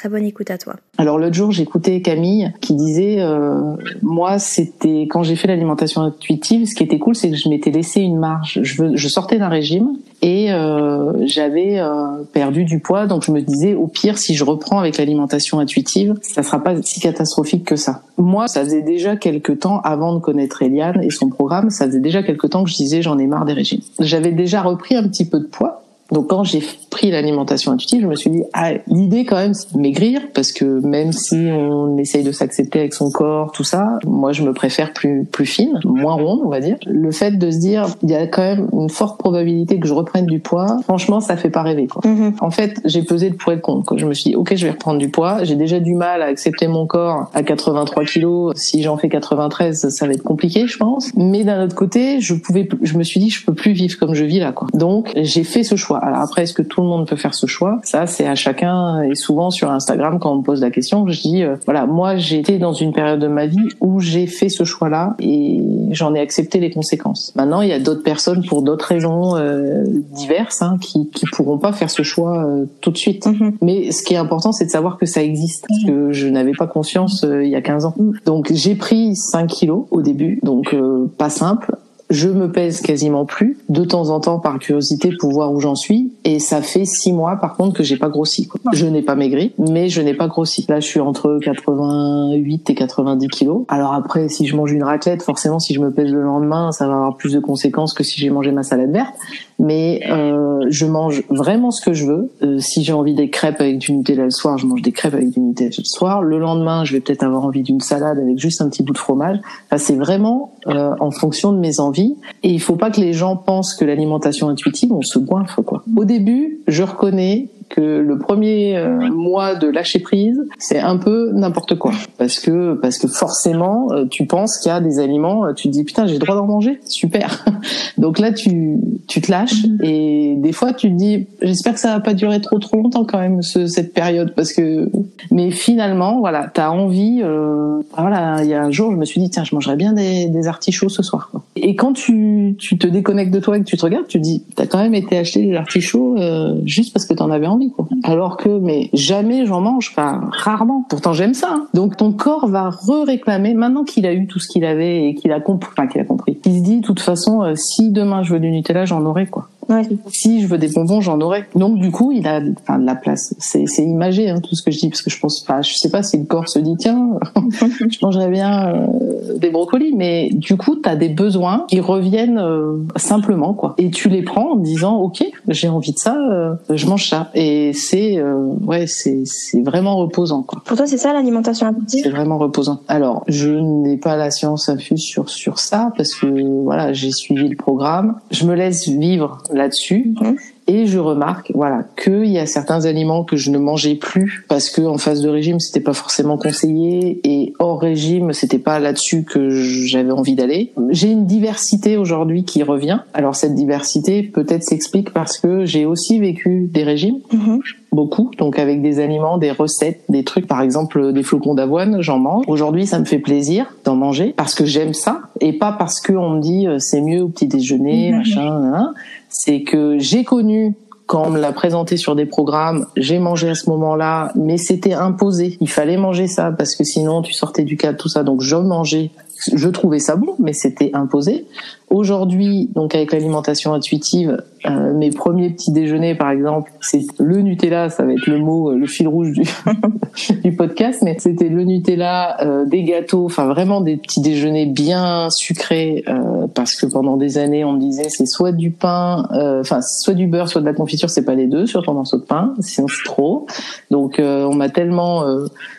Très bonne écoute à toi. Alors l'autre jour, j'écoutais Camille qui disait euh, moi c'était quand j'ai fait l'alimentation intuitive, ce qui était cool, c'est que je m'étais laissé une marge. Je, sortais d'un régime et euh, j'avais euh, perdu du poids, donc je me disais au pire si je reprends avec l'alimentation intuitive, ça sera pas si catastrophique que ça. Moi, ça faisait déjà quelques temps avant de connaître Eliane et son programme, ça faisait déjà quelques temps que je disais j'en ai marre des régimes. J'avais déjà repris un petit peu de poids donc quand j'ai pris l'alimentation intuitive, je me suis dit ah l'idée quand même c'est de maigrir parce que même si on essaye de s'accepter avec son corps tout ça, moi je me préfère plus plus fine, moins ronde on va dire. Le fait de se dire il y a quand même une forte probabilité que je reprenne du poids, franchement ça fait pas rêver quoi. Mhm. En fait j'ai pesé le pour et le contre. Quoi. Je me suis dit ok je vais reprendre du poids, j'ai déjà du mal à accepter mon corps à 83 kilos. Si j'en fais 93 ça va être compliqué je pense. Mais d'un autre côté je pouvais je me suis dit je peux plus vivre comme je vis là quoi. Donc j'ai fait ce choix. Alors après, est-ce que tout le monde peut faire ce choix? Ça, c'est à chacun. Et souvent sur Instagram, quand on me pose la question, je dis euh, voilà, moi j'ai été dans une période de ma vie où j'ai fait ce choix-là et j'en ai accepté les conséquences. Maintenant, il y a d'autres personnes pour d'autres raisons euh, diverses hein, qui qui pourront pas faire ce choix euh, tout de suite. Mhm. Mais ce qui est important, c'est de savoir que ça existe, parce que je n'avais pas conscience euh, il y a 15 ans. Donc j'ai pris 5 kilos au début, donc euh, pas simple. Je me pèse quasiment plus, de temps en temps par curiosité pour voir où j'en suis, et ça fait six mois par contre que j'ai pas grossi. Quoi. Je n'ai pas maigri, mais je n'ai pas grossi. Là, je suis entre 88 et 90 kilos. Alors après, si je mange une raclette, forcément, si je me pèse le lendemain, ça va avoir plus de conséquences que si j'ai mangé ma salade verte. Mais euh, je mange vraiment ce que je veux. Euh, si j'ai envie des crêpes avec du Nutella le soir, je mange des crêpes avec du Nutella le soir. Le lendemain, je vais peut-être avoir envie d'une salade avec juste un petit bout de fromage. Enfin, c'est vraiment euh, en fonction de mes envies. Et il faut pas que les gens pensent que l'alimentation intuitive, on se goinfre quoi. Au début, je reconnais que le premier euh, mois de lâcher prise, c'est un peu n'importe quoi. Parce que parce que forcément euh, tu penses qu'il y a des aliments, euh, tu te dis putain j'ai le droit d'en manger, super. Donc là tu tu te lâches et des fois tu te dis j'espère que ça va pas durer trop trop longtemps quand même ce, cette période. Parce que mais finalement voilà t'as envie euh, voilà il y a un jour je me suis dit tiens je mangerais bien des, des artichauts ce soir quoi. Et quand tu tu te déconnectes de toi et que tu te regardes tu te dis t'as quand même été acheter des artichauts euh, juste parce que t'en avais envie Alors que mais jamais j'en mange, enfin rarement. Pourtant j'aime ça. hein. Donc ton corps va re-réclamer maintenant qu'il a eu tout ce qu'il avait et qu'il a compris, enfin qu'il a compris. Il se dit de toute façon euh, si demain je veux du Nutella j'en aurai quoi. Ouais. Si je veux des bonbons, j'en aurai. Donc du coup, il a enfin, de la place. C'est, c'est imagé hein, tout ce que je dis parce que je pense pas. Je sais pas si le corps se dit tiens, je mangerais bien euh, des brocolis, mais du coup, tu as des besoins qui reviennent euh, simplement quoi. Et tu les prends en disant ok, j'ai envie de ça, euh, je mange ça. Et c'est euh, ouais, c'est c'est vraiment reposant quoi. Pour toi, c'est ça l'alimentation intuitive C'est vraiment reposant. Alors, je n'ai pas la science infuse sur sur ça parce que voilà, j'ai suivi le programme. Je me laisse vivre là-dessus. Mhm. Et je remarque, voilà, qu'il y a certains aliments que je ne mangeais plus parce que en phase de régime, c'était pas forcément conseillé et hors régime, c'était pas là-dessus que j'avais envie d'aller. J'ai une diversité aujourd'hui qui revient. Alors cette diversité peut-être s'explique parce que j'ai aussi vécu des régimes Mhm. beaucoup, donc avec des aliments, des recettes, des trucs, par exemple des flocons d'avoine, j'en mange. Aujourd'hui, ça me fait plaisir d'en manger parce que j'aime ça et pas parce que on me dit euh, c'est mieux au petit déjeuner, Mhm. machin. C'est que j'ai connu quand on me l'a présenté sur des programmes, j'ai mangé à ce moment-là, mais c'était imposé. Il fallait manger ça parce que sinon tu sortais du cadre, tout ça. Donc je mangeais. Je trouvais ça bon, mais c'était imposé. Aujourd'hui, donc avec l'alimentation intuitive, euh, mes premiers petits déjeuners, par exemple, c'est le Nutella, ça va être le mot, euh, le fil rouge du, du podcast, mais c'était le Nutella, euh, des gâteaux, enfin vraiment des petits déjeuners bien sucrés, euh, parce que pendant des années on me disait c'est soit du pain, euh, enfin soit du beurre, soit de la confiture, c'est pas les deux sur ton morceau de pain, sinon c'est trop. Donc euh, on m'a tellement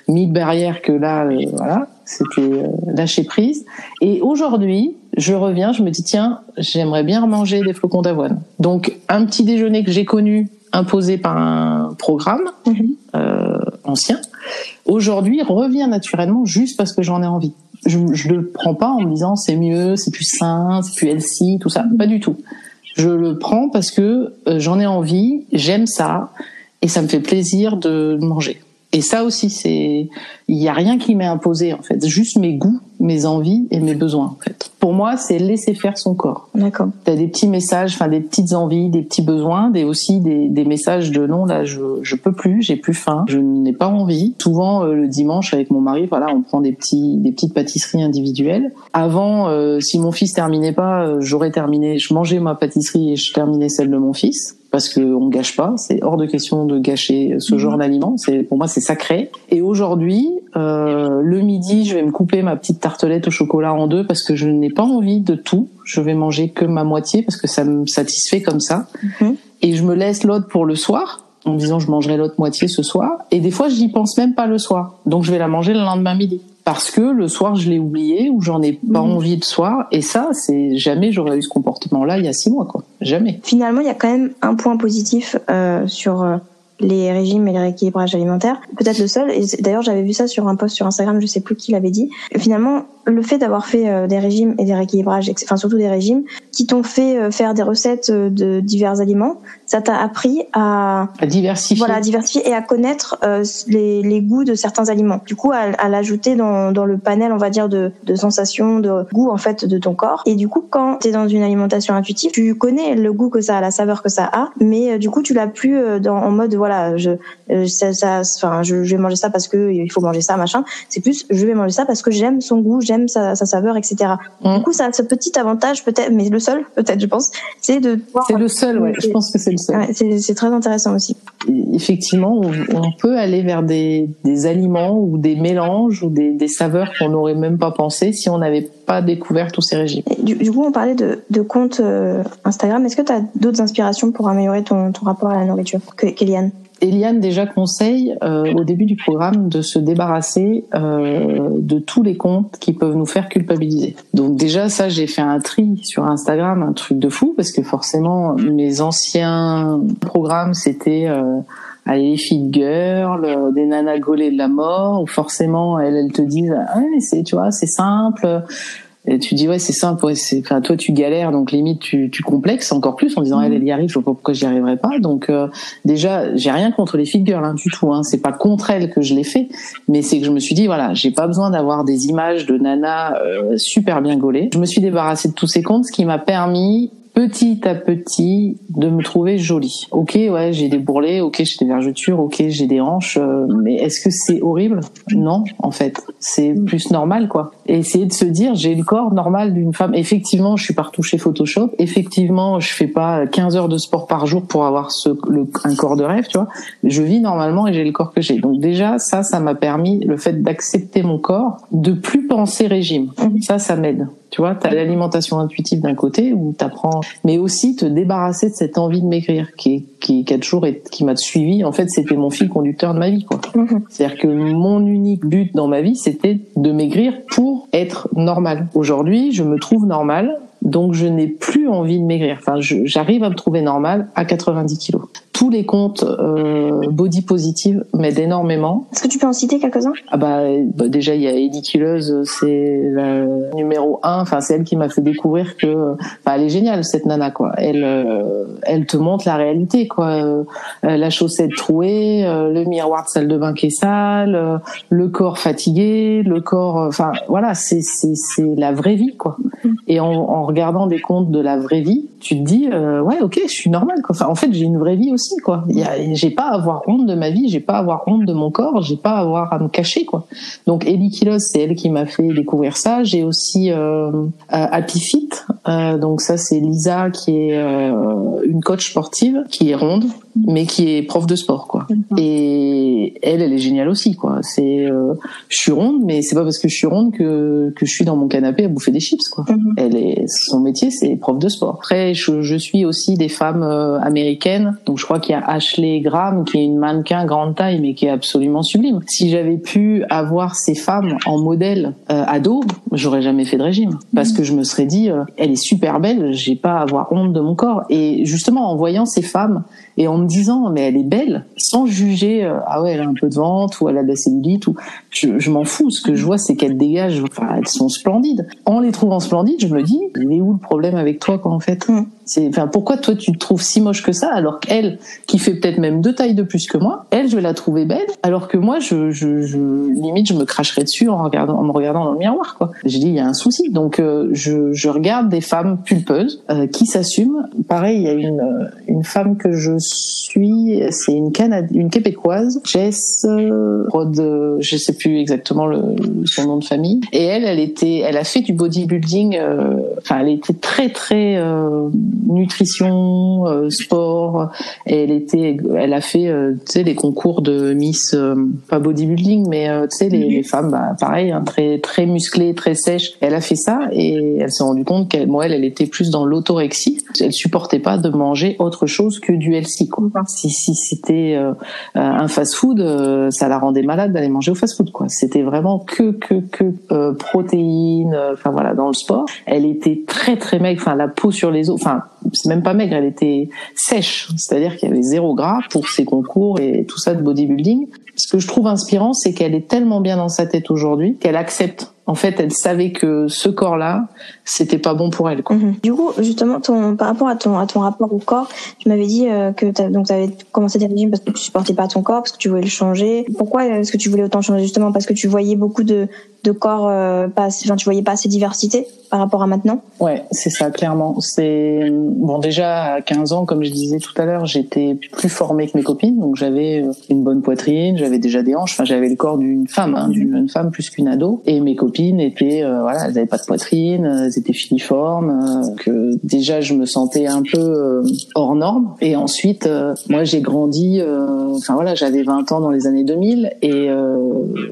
mis de barrière que là, voilà, c'était lâcher prise. Et aujourd'hui, je reviens, je me dis tiens, j'aimerais bien manger des flocons d'avoine. Donc un petit déjeuner que j'ai connu, imposé par un programme Mhm. euh, ancien, aujourd'hui revient naturellement juste parce que j'en ai envie. Je, je le prends pas en me disant c'est mieux, c'est plus sain, c'est plus healthy, tout ça. Pas du tout. Je le prends parce que euh, j'en ai envie, j'aime ça et ça me fait plaisir de manger. Et ça aussi, c'est, il y a rien qui m'est imposé en fait, juste mes goûts, mes envies et mes besoins en fait. Pour moi, c'est laisser faire son corps. D'accord. T'as des petits messages, enfin des petites envies, des petits besoins, des aussi des, des messages de non là, je je peux plus, j'ai plus faim, je n'ai pas envie. Souvent euh, le dimanche avec mon mari, voilà, on prend des petits des petites pâtisseries individuelles. Avant, euh, si mon fils terminait pas, euh, j'aurais terminé, je mangeais ma pâtisserie et je terminais celle de mon fils parce que on gâche pas. C'est hors de question de gâcher ce genre d'aliments. C'est pour moi c'est sacré. Et aujourd'hui, euh, le midi, je vais me couper ma petite tartelette au chocolat en deux parce que je n'ai pas envie de tout. Je vais manger que ma moitié parce que ça me satisfait comme ça. Mhm. Et je me laisse l'autre pour le soir en me disant je mangerai l'autre moitié ce soir. Et des fois, j'y pense même pas le soir. Donc je vais la manger le lendemain midi parce que le soir je l'ai oublié ou j'en ai pas Mhm. envie le soir. Et ça, c'est jamais j'aurais eu ce comportement-là il y a six mois quoi. Jamais. Finalement, il y a quand même un point positif euh, sur euh, les régimes et les rééquilibrages alimentaires. Peut-être le seul. Et d'ailleurs, j'avais vu ça sur un post sur Instagram, je sais plus qui l'avait dit. Finalement, le fait d'avoir fait euh, des régimes et des rééquilibrages, enfin surtout des régimes, qui t'ont fait euh, faire des recettes euh, de divers aliments, ça t'a appris à À diversifier. voilà, à diversifier et à connaître euh, les, les goûts de certains aliments. Du coup, à, à l'ajouter dans, dans le panel, on va dire, de, de sensations, de goûts en fait de ton corps. Et du coup, quand tu es dans une alimentation intuitive, tu connais le goût que ça a, la saveur que ça a, mais euh, du coup, tu l'as plus euh, dans, en mode voilà, je, ça, ça, enfin, je, je vais manger ça parce que il faut manger ça, machin. C'est plus, je vais manger ça parce que j'aime son goût, j'aime sa, sa saveur, etc. Mm. Du coup, ça a ce petit avantage peut-être, mais le seul peut-être, je pense, c'est de pouvoir- C'est le seul, ouais. Je pense que c'est le seul. Ouais, c'est très intéressant aussi. effectivement, on, on peut aller vers des, des aliments ou des mélanges ou des, des saveurs qu'on n'aurait même pas pensé si on n'avait pas découvert tous ces régimes. Du, du coup, on parlait de, de compte euh, Instagram. Est-ce que tu as d'autres inspirations pour améliorer ton, ton rapport à la nourriture Kéliane? Eliane déjà conseille euh, au début du programme de se débarrasser euh, de tous les comptes qui peuvent nous faire culpabiliser. Donc déjà ça j'ai fait un tri sur Instagram, un truc de fou parce que forcément mes anciens programmes c'était euh, allez, girl, euh, des nanas gaulées de la mort où forcément elles, elles te disent ah, c'est tu vois c'est simple et tu dis ouais c'est simple ouais, c'est enfin toi tu galères donc limite tu, tu complexes encore plus en disant elle elle y arrive je vois pas pourquoi j'y arriverai pas. Donc euh, déjà j'ai rien contre les fit girls hein, du tout hein. c'est pas contre elles que je l'ai fait mais c'est que je me suis dit voilà j'ai pas besoin d'avoir des images de nanas euh, super bien gaulées. Je me suis débarrassée de tous ces comptes ce qui m'a permis petit à petit de me trouver jolie. Ok, ouais, j'ai des bourrelets, ok, j'ai des vergetures, ok, j'ai des hanches, euh, mais est-ce que c'est horrible? Non, en fait, c'est plus normal, quoi. Et essayer de se dire, j'ai le corps normal d'une femme. Effectivement, je suis pas retouchée Photoshop. Effectivement, je fais pas 15 heures de sport par jour pour avoir ce, le, un corps de rêve, tu vois. Je vis normalement et j'ai le corps que j'ai. Donc déjà, ça, ça m'a permis le fait d'accepter mon corps, de plus penser régime. Ça, ça m'aide. Tu vois, tu as l'alimentation intuitive d'un côté où tu apprends, mais aussi te débarrasser de cette envie de maigrir qui, qui, qui a toujours été, qui m'a suivi. En fait, c'était mon fil conducteur de ma vie, quoi. Mhm. C'est-à-dire que mon unique but dans ma vie, c'était de maigrir pour être normal. Aujourd'hui, je me trouve normal, donc je n'ai plus envie de maigrir. Enfin, j'arrive à me trouver normal à 90 kilos. Tous les comptes euh, body positive m'aident énormément. Est-ce que tu peux en citer quelques-uns? Ah bah, bah, déjà il y a Eddie Killeuse, c'est la numéro un. Enfin c'est elle qui m'a fait découvrir que, bah, elle est géniale cette nana quoi. Elle, euh, elle te montre la réalité quoi. Euh, la chaussette trouée, euh, le miroir de salle de bain qui est sale, euh, le corps fatigué, le corps. Enfin voilà, c'est c'est c'est la vraie vie quoi. Et en, en regardant des comptes de la vraie vie, tu te dis euh, ouais ok je suis normale quoi. Enfin en fait j'ai une vraie vie aussi quoi. J'ai pas à avoir honte de ma vie, j'ai pas à avoir honte de mon corps, j'ai pas à avoir à me cacher quoi. Donc Ellie Kilos c'est elle qui m'a fait découvrir ça. J'ai aussi euh, euh, Happy Fit, euh, donc ça c'est Lisa qui est euh, une coach sportive qui est ronde mais qui est prof de sport quoi. Et elle elle est géniale aussi quoi. C'est euh, je suis ronde mais c'est pas parce que je suis ronde que que je suis dans mon canapé à bouffer des chips quoi. Mhm. Elle est son métier c'est prof de sport. Après je, je suis aussi des femmes euh, américaines. Donc je crois qu'il y a Ashley Graham qui est une mannequin grande taille mais qui est absolument sublime. Si j'avais pu avoir ces femmes en modèle euh, ado, j'aurais jamais fait de régime parce que je me serais dit euh, elle est super belle, j'ai pas à avoir honte de mon corps et justement en voyant ces femmes et en me disant mais elle est belle, sans juger euh, ah ouais elle a un peu de ventre ou elle a de la cellulite ou je, je m'en fous. Ce que je vois c'est qu'elles dégagent, enfin elles sont splendides. En les trouvant splendides, je me dis mais où le problème avec toi quoi en fait? Mm. C'est enfin pourquoi toi tu te trouves si moche que ça alors qu'elle qui fait peut-être même deux tailles de plus que moi, elle je vais la trouver belle alors que moi je, je, je limite je me cracherais dessus en regardant en me regardant dans le miroir quoi. J'ai dit il y a un souci donc euh, je, je regarde des femmes pulpeuses euh, qui s'assument. Pareil il y a une une femme que je suis c'est une Canad une québécoise Jess euh, Rod je sais plus exactement le, son nom de famille et elle elle était elle a fait du bodybuilding enfin elle était très très nutrition, euh, sport. Elle était, elle a fait, euh, tu sais, les concours de Miss, euh, pas bodybuilding, mais tu sais, les, les, femmes, bah, pareil, hein, très très musclées, très sèches. Elle a fait ça et elle s'est rendue compte qu'elle, moi, elle, elle était plus dans l'autorexie. Elle supportait pas de manger autre chose que du healthy. Quoi. Si si c'était un fast-food, ça la rendait malade d'aller manger au fast-food. Quoi. C'était vraiment que que que protéines. Enfin voilà, dans le sport, elle était très très maigre. Enfin la peau sur les os. Enfin c'est même pas maigre, elle était sèche, c'est-à-dire qu'il y avait zéro gras pour ses concours et tout ça de bodybuilding. Ce que je trouve inspirant, c'est qu'elle est tellement bien dans sa tête aujourd'hui qu'elle accepte. En fait, elle savait que ce corps-là, c'était pas bon pour elle. Quoi. Mhm. Du coup, justement, ton, par rapport à ton, à ton rapport au corps, tu m'avais dit euh, que tu avais commencé des régimes parce que tu supportais pas ton corps, parce que tu voulais le changer. Pourquoi est-ce que tu voulais autant changer? Justement Parce que tu voyais beaucoup de, de corps, euh, pas, enfin, tu voyais pas assez diversité par rapport à maintenant? Ouais, c'est ça, clairement. C'est bon déjà à 15 ans, comme je disais tout à l'heure, j'étais plus formée que mes copines, donc j'avais euh, une bonne poitrine, j'avais déjà des hanches, enfin j'avais le corps d'une femme, hein, d'une jeune femme plus qu'une ado. Et mes copines étaient, euh, voilà, elles avaient pas de poitrine, elles étaient filiformes, que déjà je me sentais un peu hors norme. Et ensuite, moi j'ai grandi, enfin voilà, j'avais 20 ans dans les années 2000 et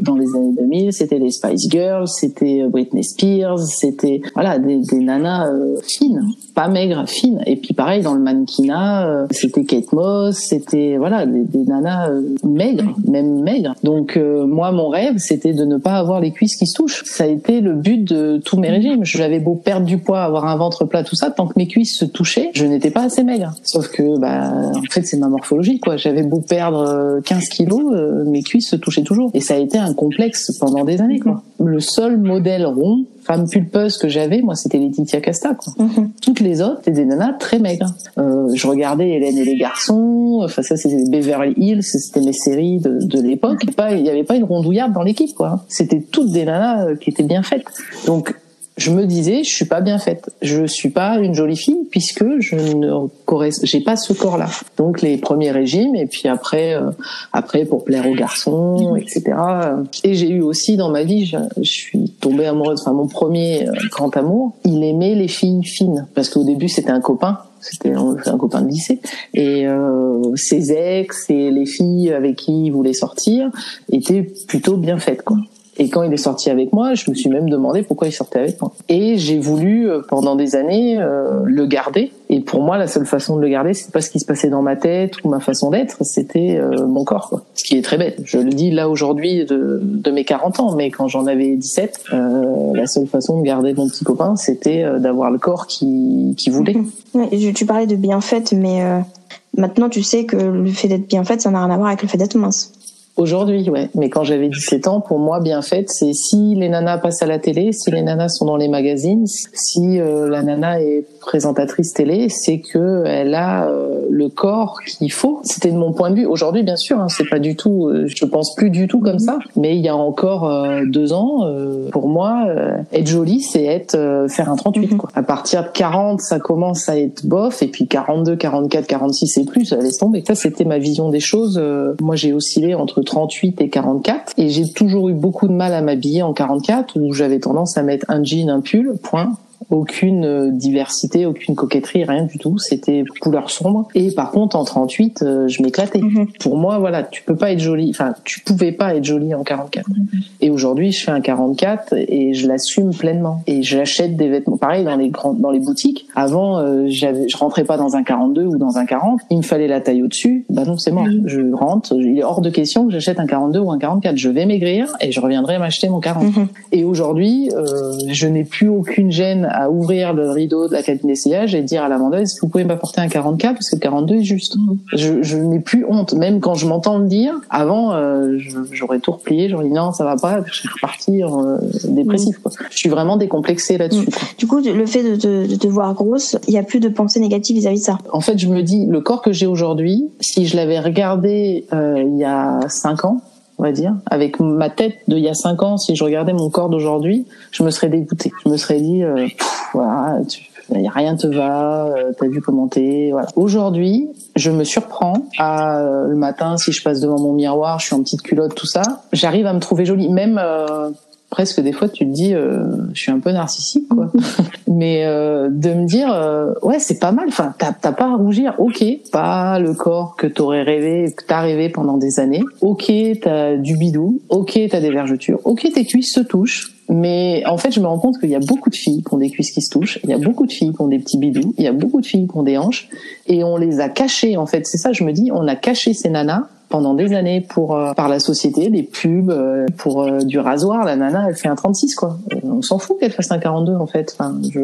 dans les années 2000, c'était les Spice Girls, c'était Britney Spears, c'était voilà des, des nanas euh, fines, pas maigres, fines. Et puis pareil dans le mannequinat, euh, c'était Kate Moss, c'était voilà des, des nanas euh, maigres, même maigres. Donc moi mon rêve c'était de ne pas avoir les cuisses qui se touchent. Ça a été le but de tous mes régimes. J'avais beau perdre du poids, avoir un ventre plat, tout ça, tant que mes cuisses se touchaient, je n'étais pas assez maigre. Sauf que bah en fait c'est ma morphologie quoi. J'avais beau perdre 15 kilos, mes cuisses se touchaient toujours. Et ça a été un complexe pendant des années quoi. Le seul modèle rond femme pulpeuse que j'avais, moi, c'était Laetitia Casta. Quoi. Mhm. Toutes les autres, c'était des nanas très maigres. Euh, je regardais Hélène et les garçons. Enfin, ça, c'était Beverly Hills. C'était mes séries de, de l'époque. Il n'y avait pas une rondouillarde dans l'équipe. quoi. C'était toutes des nanas euh, qui étaient bien faites. Donc, je me disais, je suis pas bien faite. Je suis pas une jolie fille puisque je ne j'ai pas ce corps-là. Donc les premiers régimes et puis après, euh, après pour plaire aux garçons, etc. Et j'ai eu aussi dans ma vie, je, suis tombée amoureuse. Enfin, mon premier euh, grand amour, il aimait les filles fines parce qu'au début c'était un copain c'était un copain de lycée et euh, ses ex et les filles avec qui il voulait sortir étaient plutôt bien faites quoi et quand il est sorti avec moi, je me suis même demandé pourquoi il sortait avec moi. Et j'ai voulu euh, pendant des années euh, le garder. Et pour moi, la seule façon de le garder, c'est pas ce qui se passait dans ma tête ou ma façon d'être, c'était euh, mon corps. Quoi. Ce qui est très bête. Je le dis là aujourd'hui de, de mes 40 ans, mais quand j'en avais 17, euh, la seule façon de garder mon petit copain, c'était d'avoir le corps qui, qui voulait. tu parlais de bien fait, mais maintenant tu sais que le fait d'être bien fait, ça n'a rien à voir avec le fait d'être mince. Aujourd'hui, ouais. Mais quand j'avais 17 ans, pour moi, bien faite, c'est si les nanas passent à la télé, si les nanas sont dans les magazines, si euh, la nana est présentatrice télé, c'est que elle a euh, le corps qu'il faut. C'était de mon point de vue. Aujourd'hui, bien sûr, hein, c'est pas du tout. Euh, je pense plus du tout comme ça. Mais il y a encore deux ans, pour moi, être jolie, c'est être faire un 38. Quoi. À partir de 40, ça commence à être bof, et puis 42, 44, 46 et plus, ça laisse tomber. Ça, c'était ma vision des choses. moi, j'ai oscillé entre 38 et 44. Et j'ai toujours eu beaucoup de mal à m'habiller en 44 où j'avais tendance à mettre un jean, un pull, point aucune euh, diversité, aucune coquetterie, rien du tout. C'était couleur sombre. Et par contre, en 38, euh, je m'éclatais. Mhm. Pour moi, voilà, tu peux pas être jolie. Enfin, tu pouvais pas être jolie en 44. Mhm. Et aujourd'hui, je fais un 44 et je l'assume pleinement. Et j'achète des vêtements. Pareil dans les grands, dans les boutiques. Avant, euh, j'avais, je rentrais pas dans un 42 ou dans un 40. Il me fallait la taille au-dessus. Bah non, c'est mort. Mhm. Je rentre. Il est hors de question que j'achète un 42 ou un 44. Je vais maigrir et je reviendrai m'acheter mon 40. Et aujourd'hui, je n'ai plus aucune gêne à ouvrir le rideau de la cabine d'essayage et dire à la vendeuse vous pouvez m'apporter un 40K parce que le 42 est juste. Je, je n'ai plus honte, même quand je m'entends le dire. Avant, euh, j'aurais tout replié, j'aurais dit non, ça va pas, je serais reparti euh, dépressif. Quoi. Je suis vraiment décomplexée là-dessus. Du coup, le fait de te, de te voir grosse, il y a plus de pensée négative vis-à-vis de ça. En fait, je me dis le corps que j'ai aujourd'hui, si je l'avais regardé euh, il y a cinq ans, on va dire, avec ma tête d'il y a cinq ans, si je regardais mon corps d'aujourd'hui, je me serais dégoûtée. Je me serais dit, euh, voilà, tu, rien te va, euh, t'as vu comment t'es, voilà. Aujourd'hui, je me surprends à euh, le matin, si je passe devant mon miroir, je suis en petite culotte, tout ça, j'arrive à me trouver jolie, même euh, presque des fois tu te dis euh, je suis un peu narcissique quoi. Mais euh, de me dire euh, ouais c'est pas mal. Enfin t'as pas à rougir. Ok pas le corps que t'aurais rêvé que t'as rêvé pendant des années. Ok t'as du bidou. Ok t'as des vergetures. Ok tes cuisses se touchent. Mais en fait, je me rends compte qu'il y a beaucoup de filles qui ont des cuisses qui se touchent, il y a beaucoup de filles qui ont des petits bidous, il y a beaucoup de filles qui ont des hanches, et on les a cachées. En fait, c'est ça, je me dis, on a caché ces nanas pendant des années pour euh, par la société, des pubs euh, pour euh, du rasoir. La nana, elle fait un 36 quoi. On s'en fout qu'elle fasse un 42 en fait. Enfin, je...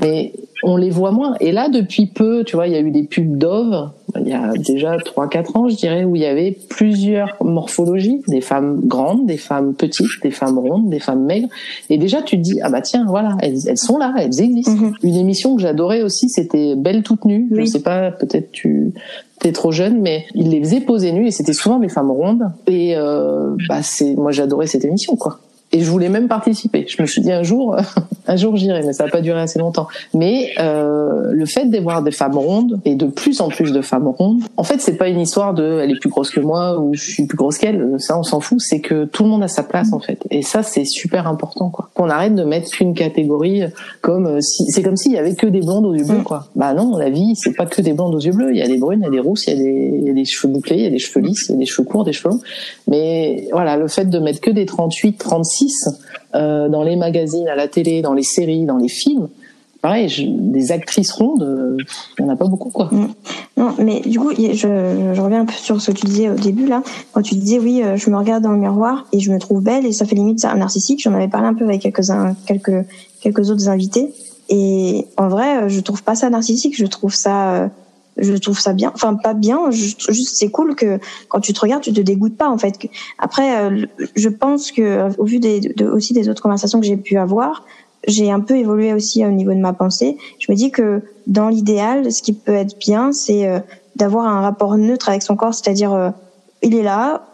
mais on les voit moins. Et là, depuis peu, tu vois, il y a eu des pubs Dove. Il y a déjà 3-4 ans, je dirais, où il y avait plusieurs morphologies, des femmes grandes, des femmes petites, des femmes rondes, des femmes maigres. Et déjà, tu te dis, ah bah tiens, voilà, elles, elles sont là, elles existent. Mm-hmm. Une émission que j'adorais aussi, c'était Belle toute nue. Je sais pas, peut-être tu t'es trop jeune, mais il les faisait poser nus et c'était souvent des femmes rondes. Et euh, bah c'est, moi j'adorais cette émission quoi et je voulais même participer. Je me suis dit un jour, un jour j'irai, mais ça n'a pas duré assez longtemps. Mais euh, le fait d'avoir des femmes rondes et de plus en plus de femmes rondes, en fait, c'est pas une histoire de elle est plus grosse que moi ou je suis plus grosse qu'elle. Ça, on s'en fout. C'est que tout le monde a sa place en fait. Et ça, c'est super important, quoi. Qu'on arrête de mettre qu'une catégorie comme euh, si c'est comme s'il y avait que des blondes aux yeux bleus, quoi. Bah non, la vie, c'est pas que des blondes aux yeux bleus. Il y a des brunes, il y a des rousses, il y a des, il y a des cheveux bouclés, il y a des cheveux lisses, il y a des cheveux courts, des cheveux longs. Mais voilà, le fait de mettre que des 38, 36 euh, dans les magazines, à la télé, dans les séries, dans les films. Pareil, des actrices rondes, euh, il n'y en a pas beaucoup, quoi. Mm. Non, mais du coup, je, reviens un peu sur ce que tu disais au début, là. Quand tu disais, oui, euh, je me regarde dans le miroir et je me trouve belle et ça fait limite un narcissique. J'en avais parlé un peu avec quelques-uns, quelques, quelques autres invités. Et en vrai, je trouve pas ça narcissique, je trouve ça je trouve ça bien. Enfin pas bien juste c'est cool que quand tu te regardes tu te dégoûtes pas en fait. Après euh, je pense que au vu aussi des autres conversations que j'ai pu avoir j'ai un peu évolué aussi au niveau de ma pensée. Je me dis que dans l'idéal ce qui peut être bien c'est euh, d'avoir un rapport neutre avec son corps c'est-à-dire euh, il est là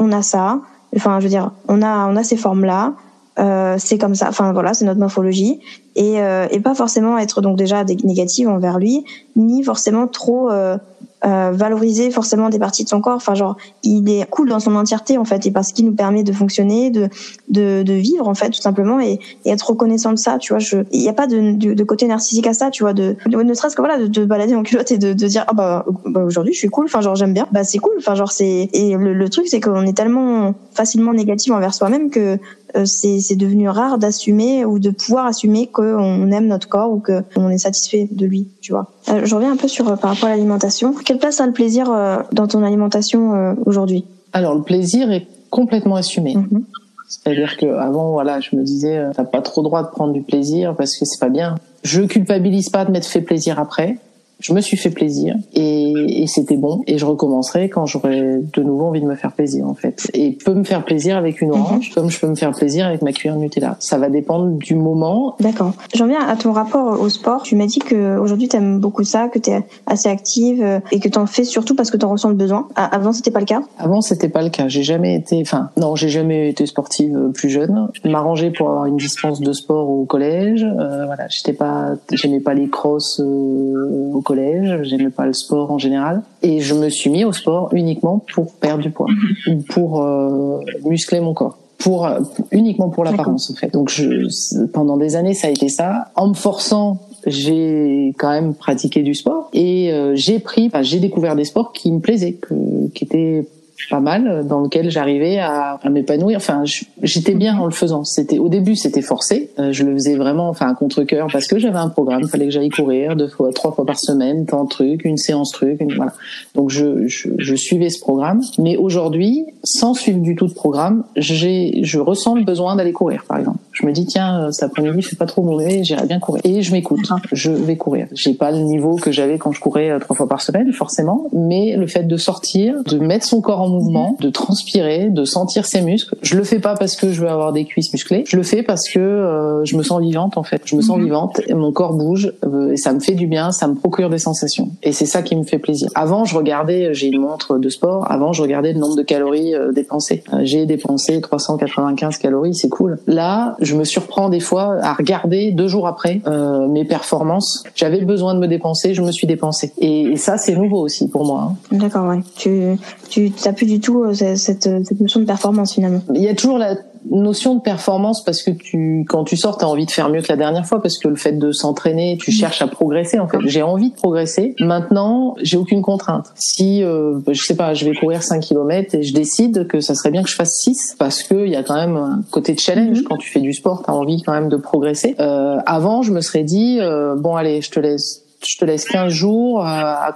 on a ça. Enfin je veux dire on a on a ces formes là euh, c'est comme ça. Enfin voilà, c'est notre morphologie et, euh, et pas forcément être donc déjà négative envers lui, ni forcément trop euh, euh, valoriser forcément des parties de son corps. Enfin, genre, il est cool dans son entièreté en fait, et parce qu'il nous permet de fonctionner, de, de, de vivre en fait, tout simplement, et, et être reconnaissant de ça. Tu vois, il n'y a pas de, de, de, côté narcissique à ça, tu vois, de, ne serait-ce que voilà, de te balader en culotte et de, de dire ah bah, bah aujourd'hui je suis cool. Enfin, genre j'aime bien. Bah c'est cool. Enfin, genre c'est et le, le truc c'est qu'on est tellement facilement négatif envers soi-même que c'est devenu rare d'assumer ou de pouvoir assumer qu'on aime notre corps ou qu'on est satisfait de lui, tu vois. Euh, je reviens un peu sur euh, par rapport à l'alimentation. Quelle place a le plaisir euh, dans ton alimentation aujourd'hui? Alors le plaisir est complètement assumé. Mhm. C'est-à-dire que avant, voilà, je me disais, t'as pas trop droit de prendre du plaisir parce que c'est pas bien. Je culpabilise pas de m'être fait plaisir après je me suis fait plaisir et, et c'était bon. Et je recommencerai quand j'aurai de nouveau envie de me faire plaisir en fait. Et peut me faire plaisir avec une orange mhm. comme je peux me faire plaisir avec ma cuillère Nutella. Ça va dépendre du moment. D'accord. J'en viens à ton rapport au sport. Tu m'as dit que aujourd'hui t'aimes beaucoup ça que t'es assez active euh, et que t'en fais surtout parce que t'en ressens le besoin. Avant c'était pas le cas? Avant c'était pas le cas. J'ai jamais été enfin non j'ai jamais été sportive euh, plus jeune. Je m'arrangeais pour avoir une dispense de sport au collège. Euh, voilà j'étais pas j'aimais pas les crosses euh, au collège, j'aimais pas le sport en général, et je me suis mis au sport uniquement pour perdre du poids, ou pour euh, muscler mon corps. Pour uniquement pour l'apparence en fait. Donc je, pendant des années ça a été ça. En me forçant, j'ai quand même pratiqué du sport. Et euh, j'ai pris, enfin, j'ai découvert des sports qui me plaisaient, que, qui étaient pas mal dans lequel j'arrivais à, à m'épanouir. Enfin, j'étais bien en le faisant. C'était au début, c'était forcé. Euh, je le faisais vraiment, enfin, contre cœur parce que j'avais un programme. Il fallait que j'aille courir deux fois, trois fois par semaine, tant de trucs, une séance truc, voilà. Donc je, je, je, suivais ce programme. Mais aujourd'hui, sans suivre du tout de programme, j'ai, je ressens le besoin d'aller courir, par exemple Je me dis tiens, cet après-midi, fait pas trop mauvais, j'irai bien courir. Et je m'écoute. Je vais courir. J'ai pas le niveau que j'avais quand je courais trois fois par semaine, forcément, mais le fait de sortir, de mettre son corps en mouvement, de transpirer, de sentir ses muscles. Je le fais pas parce que je veux avoir des cuisses musclées. Je le fais parce que je me sens vivante en fait. Je me sens vivante et mon corps bouge et ça me fait du bien, ça me procure des sensations. Et c'est ça qui me fait plaisir. Avant, je regardais, j'ai une montre de sport. Avant, je regardais le nombre de calories dépensées. j'ai dépensé 395 calories, c'est cool. Là, je me surprends des fois à regarder deux jours après euh, mes performances. J'avais besoin de me dépenser, je me suis dépensé. Et, ça, c'est nouveau aussi pour moi. Hein. D'accord, ouais. Tu, tu n'as plus du tout euh, cette, cette notion de performance finalement. Il y a toujours la notion de performance parce que tu, quand tu sors, tu as envie de faire mieux que la dernière fois parce que le fait de s'entraîner, tu cherches à progresser. En fait, j'ai envie de progresser. Maintenant, j'ai aucune contrainte. Si, euh, je sais pas, je vais courir 5 km et je décide que ça serait bien que je fasse 6 parce que il y a quand même un côté de challenge. Mhm. Quand tu fais du sport, tu as envie quand même de progresser. Euh, avant, je me serais dit, euh, bon allez, je te laisse je te laisse 15 jours à, à,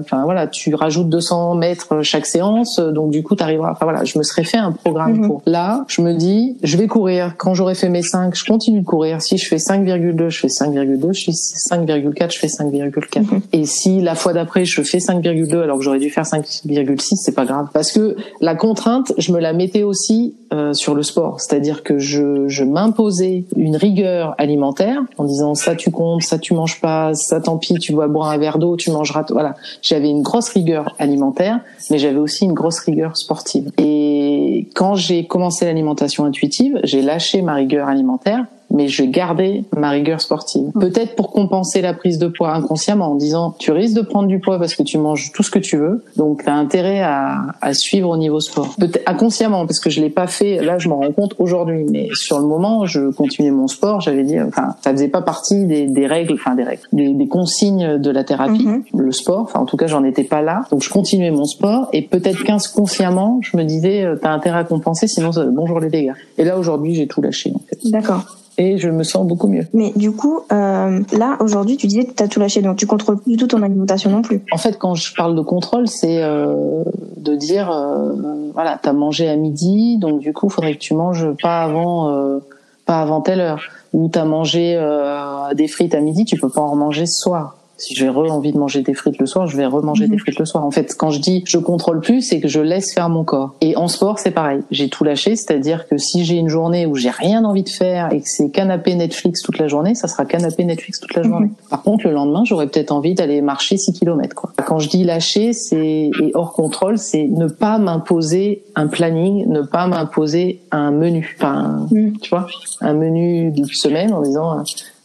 enfin voilà, tu rajoutes 200 mètres chaque séance, donc du coup tu arriveras. Enfin voilà, je me serais fait un programme mhm. pour. Là, je me dis, je vais courir. Quand j'aurai fait mes 5, je continue de courir. Si je fais 5,2, je fais 5,2. Je fais 5,4, je fais 5,4. Mhm. Et si la fois d'après je fais 5,2 alors que j'aurais dû faire 5,6, c'est pas grave. Parce que la contrainte, je me la mettais aussi euh, sur le sport, c'est-à-dire que je, je m'imposais une rigueur alimentaire en disant ça tu comptes, ça tu manges pas, ça tant pis, tu bois boire un verre d'eau, tu mangeras. Voilà, j'avais une grosse rigueur alimentaire, mais j'avais aussi une grosse rigueur sportive. Et quand j'ai commencé l'alimentation intuitive, j'ai lâché ma rigueur alimentaire mais je gardais ma rigueur sportive. Peut-être pour compenser la prise de poids inconsciemment en disant tu risques de prendre du poids parce que tu manges tout ce que tu veux, donc tu as intérêt à, à, suivre au niveau sport. Peut-être inconsciemment parce que je l'ai pas fait, là je m'en rends compte aujourd'hui, mais sur le moment je continuais mon sport, j'avais dit, enfin ça faisait pas partie des, des règles, enfin des règles, des, des, consignes de la thérapie, mhm. le sport, enfin en tout cas j'en étais pas là, donc je continuais mon sport et peut-être qu'inconsciemment je me disais euh, t'as intérêt à compenser sinon bonjour les dégâts. Et là aujourd'hui j'ai tout lâché en fait. D'accord et je me sens beaucoup mieux. Mais du coup, euh, là, aujourd'hui, tu disais que tu as tout lâché, donc tu contrôles plus du tout ton alimentation non plus. En fait, quand je parle de contrôle, c'est euh, de dire, euh, voilà, tu as mangé à midi, donc du coup, il faudrait que tu manges pas avant, euh, pas avant telle heure. Ou tu as mangé euh, des frites à midi, tu peux pas en remanger ce soir si j'ai envie de manger des frites le soir, je vais remanger des mhm. frites le soir. En fait, quand je dis je contrôle plus, c'est que je laisse faire mon corps. Et en sport, c'est pareil. J'ai tout lâché, c'est-à-dire que si j'ai une journée où j'ai rien envie de faire et que c'est canapé Netflix toute la journée, ça sera canapé Netflix toute la journée. Mhm. Par contre, le lendemain, j'aurais peut-être envie d'aller marcher 6 km. Quoi. Quand je dis lâcher, c'est et hors contrôle, c'est ne pas m'imposer un planning, ne pas m'imposer un menu. Enfin, mhm. tu vois, un menu d'une semaine en disant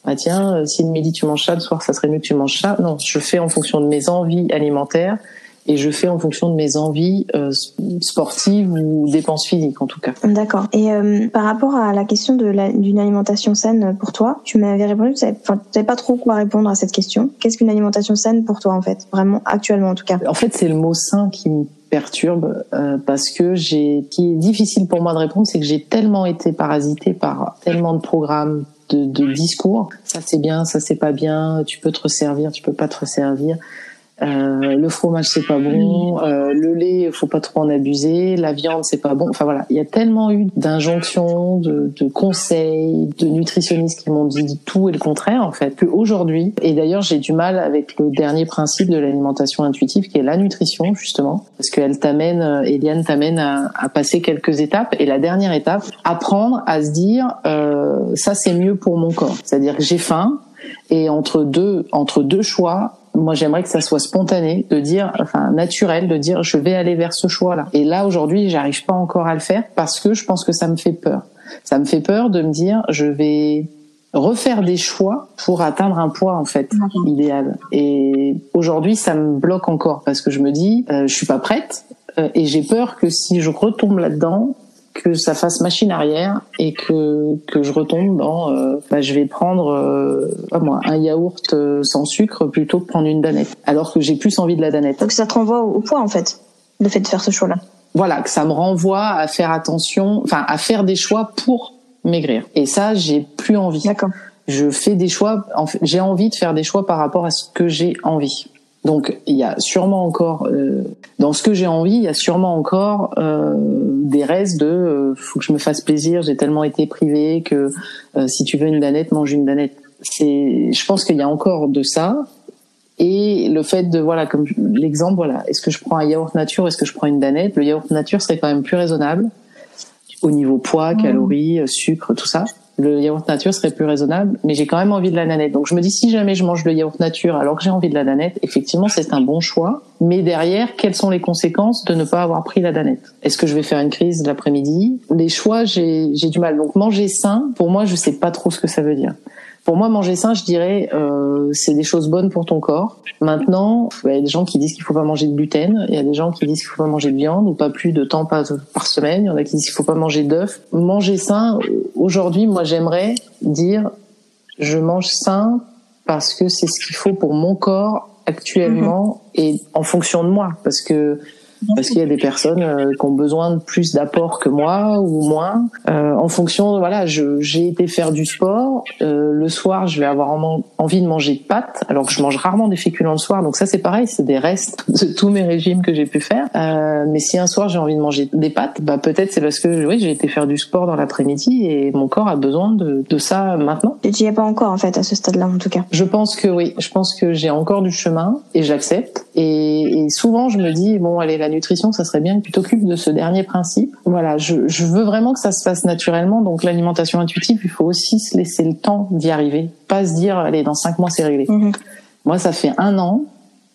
ah tiens, euh, si le midi tu manges ça, le soir ça serait mieux que tu manges ça. Non, je fais en fonction de mes envies alimentaires et je fais en fonction de mes envies euh, sportives ou dépenses physiques en tout cas. D'accord. Et euh, par rapport à la question de d'une alimentation saine pour toi, tu m'avais répondu, tu savais, pas trop quoi répondre à cette question. Qu'est-ce qu'une alimentation saine pour toi en fait, vraiment actuellement en tout cas En fait, c'est le mot sain qui me perturbe parce que j'ai qui est difficile pour moi de répondre, c'est que j'ai tellement été parasité par tellement de programmes, de, de discours. Ça c'est bien, ça c'est pas bien. Tu peux te resservir, tu peux pas te resservir. Euh, le fromage c'est pas bon, euh, le lait faut pas trop en abuser, la viande c'est pas bon. Enfin voilà, il y a tellement eu d'injonctions, de, de, conseils, de nutritionnistes qui m'ont dit tout et le contraire en fait. Qu'aujourd'hui, et d'ailleurs j'ai du mal avec le dernier principe de l'alimentation intuitive qui est la nutrition justement, parce qu'elle t'amène, euh, Eliane t'amène à, à, passer quelques étapes. Et la dernière étape, apprendre à se dire euh, ça c'est mieux pour mon corps. C'est-à-dire que j'ai faim, et entre deux entre deux choix moi j'aimerais que ça soit spontané, de dire, enfin naturel, de dire je vais aller vers ce choix-là. Et là aujourd'hui, j'arrive pas encore à le faire parce que je pense que ça me fait peur. Ça me fait peur de me dire je vais refaire des choix pour atteindre un poids en fait idéal. Et aujourd'hui, ça me bloque encore parce que je me dis euh, je suis pas prête euh, et j'ai peur que si je retombe là-dedans, que ça fasse machine arrière et que que je retombe dans euh, bah, je vais prendre euh, pas moi un yaourt euh, sans sucre plutôt que prendre une danette alors que j'ai plus envie de la danette. Donc ça te renvoie au, poids en fait le fait de faire ce choix là. Voilà, que ça me renvoie à faire attention, enfin à faire des choix pour maigrir. Et ça, j'ai plus envie. D'accord. Je fais des choix, j'ai envie de faire des choix par rapport à ce que j'ai envie. Donc il y a sûrement encore euh, dans ce que j'ai envie, il y a sûrement encore euh, des restes de euh, faut que je me fasse plaisir, j'ai tellement été privée que si tu veux une danette, mange une danette. C'est je pense qu'il y a encore de ça et le fait de voilà comme l'exemple voilà, est-ce que je prends un yaourt nature, est-ce que je prends une danette? Le yaourt nature serait quand même plus raisonnable au niveau poids, mmh. calories, sucre, tout ça le yaourt nature serait plus raisonnable, mais j'ai quand même envie de la nanette. Donc je me dis si jamais je mange le yaourt nature alors que j'ai envie de la nanette, effectivement c'est un bon choix. Mais derrière, quelles sont les conséquences de ne pas avoir pris la danette Est-ce que je vais faire une crise l'après-midi? Les choix, j'ai du mal. Donc manger sain, pour moi, je sais pas trop ce que ça veut dire. Pour moi, manger sain, je dirais, euh, c'est des choses bonnes pour ton corps. Maintenant, il y a des gens qui disent qu'il faut pas manger de gluten, il y a des gens qui disent qu'il faut pas manger de viande ou pas plus de temps par, par semaine, il y en a qui disent qu'il faut pas manger d'œufs. Manger sain, aujourd'hui, moi, j'aimerais dire, je mange sain parce que c'est ce qu'il faut pour mon corps actuellement mhm. et en fonction de moi, parce que parce qu'il y a des personnes euh, qui ont besoin de plus d'apport que moi ou moins. Euh, en fonction voilà j'ai été faire du sport. Euh, le soir je vais avoir envie de manger de pâtes alors que je mange rarement des féculents le soir. Donc ça c'est pareil c'est des restes de tous mes régimes que j'ai pu faire. Euh, mais si un soir j'ai envie de manger des pâtes bah peut-être c'est parce que oui j'ai été faire du sport dans l'après-midi et mon corps a besoin de, de ça maintenant. Tu n'y es pas encore en fait à ce stade-là en tout cas. Je pense que oui. Je pense que j'ai encore du chemin et j'accepte. Et, et souvent je me dis bon allez la nutrition, ça serait bien que tu t'occupes de ce dernier principe. Voilà, je, je, veux vraiment que ça se fasse naturellement. Donc l'alimentation intuitive, il faut aussi se laisser le temps d'y arriver, pas se dire allez dans cinq mois c'est réglé. Mhm. Moi, ça fait un an,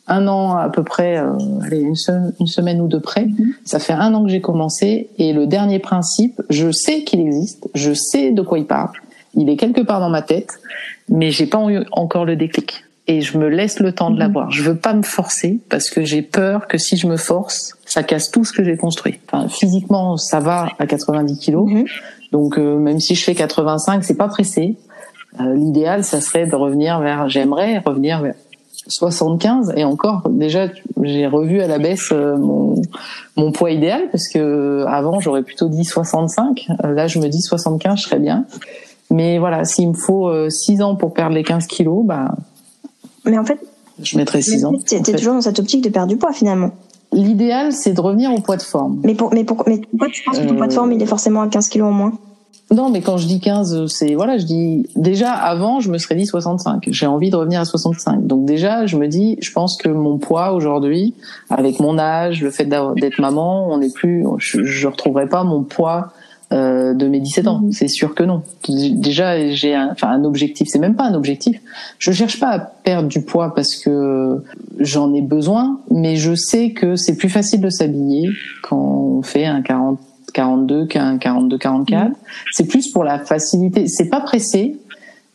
un an à peu près, euh, allez une, une, semaine ou deux près. Mhm. Ça fait un an que j'ai commencé et le dernier principe, je sais qu'il existe, je sais de quoi il parle. Il est quelque part dans ma tête, mais j'ai pas eu encore le déclic et je me laisse le temps de mhm. l'avoir. Je veux pas me forcer parce que j'ai peur que si je me force, ça casse tout ce que j'ai construit. Enfin, physiquement, ça va à 90 kilos, mhm. donc euh, même si je fais 85, c'est pas pressé. Euh, L'idéal, ça serait de revenir vers. J'aimerais revenir vers 75 et encore déjà j'ai revu à la baisse euh, mon, mon poids idéal parce que avant j'aurais plutôt dit 65 là je me dis 75 je serais bien mais voilà s'il me faut 6 ans pour perdre les 15 kilos bah mais en fait, je mettrais 6 ans. Tu es, toujours dans cette optique de perdre du poids finalement. L'idéal, c'est de revenir au poids de forme. Mais, pour, mais, pour, mais pourquoi tu penses que ton poids de forme, il est forcément à 15 kilos en moins? Non, mais quand je dis 15, c'est voilà, je dis déjà avant, je me serais dit 65. J'ai envie de revenir à 65. Donc déjà, je me dis, je pense que mon poids aujourd'hui, avec mon âge, le fait d'être maman, on n'est plus, je, je retrouverai pas mon poids euh, de mes 17 ans. Mhm. C'est sûr que non. Déjà, j'ai un, enfin un objectif. C'est même pas un objectif. Je cherche pas à perdre du poids parce que j'en ai besoin, mais je sais que c'est plus facile de s'habiller quand on fait un 40 42 qu'un 42 44. Mhm. C'est plus pour la facilité. C'est pas pressé,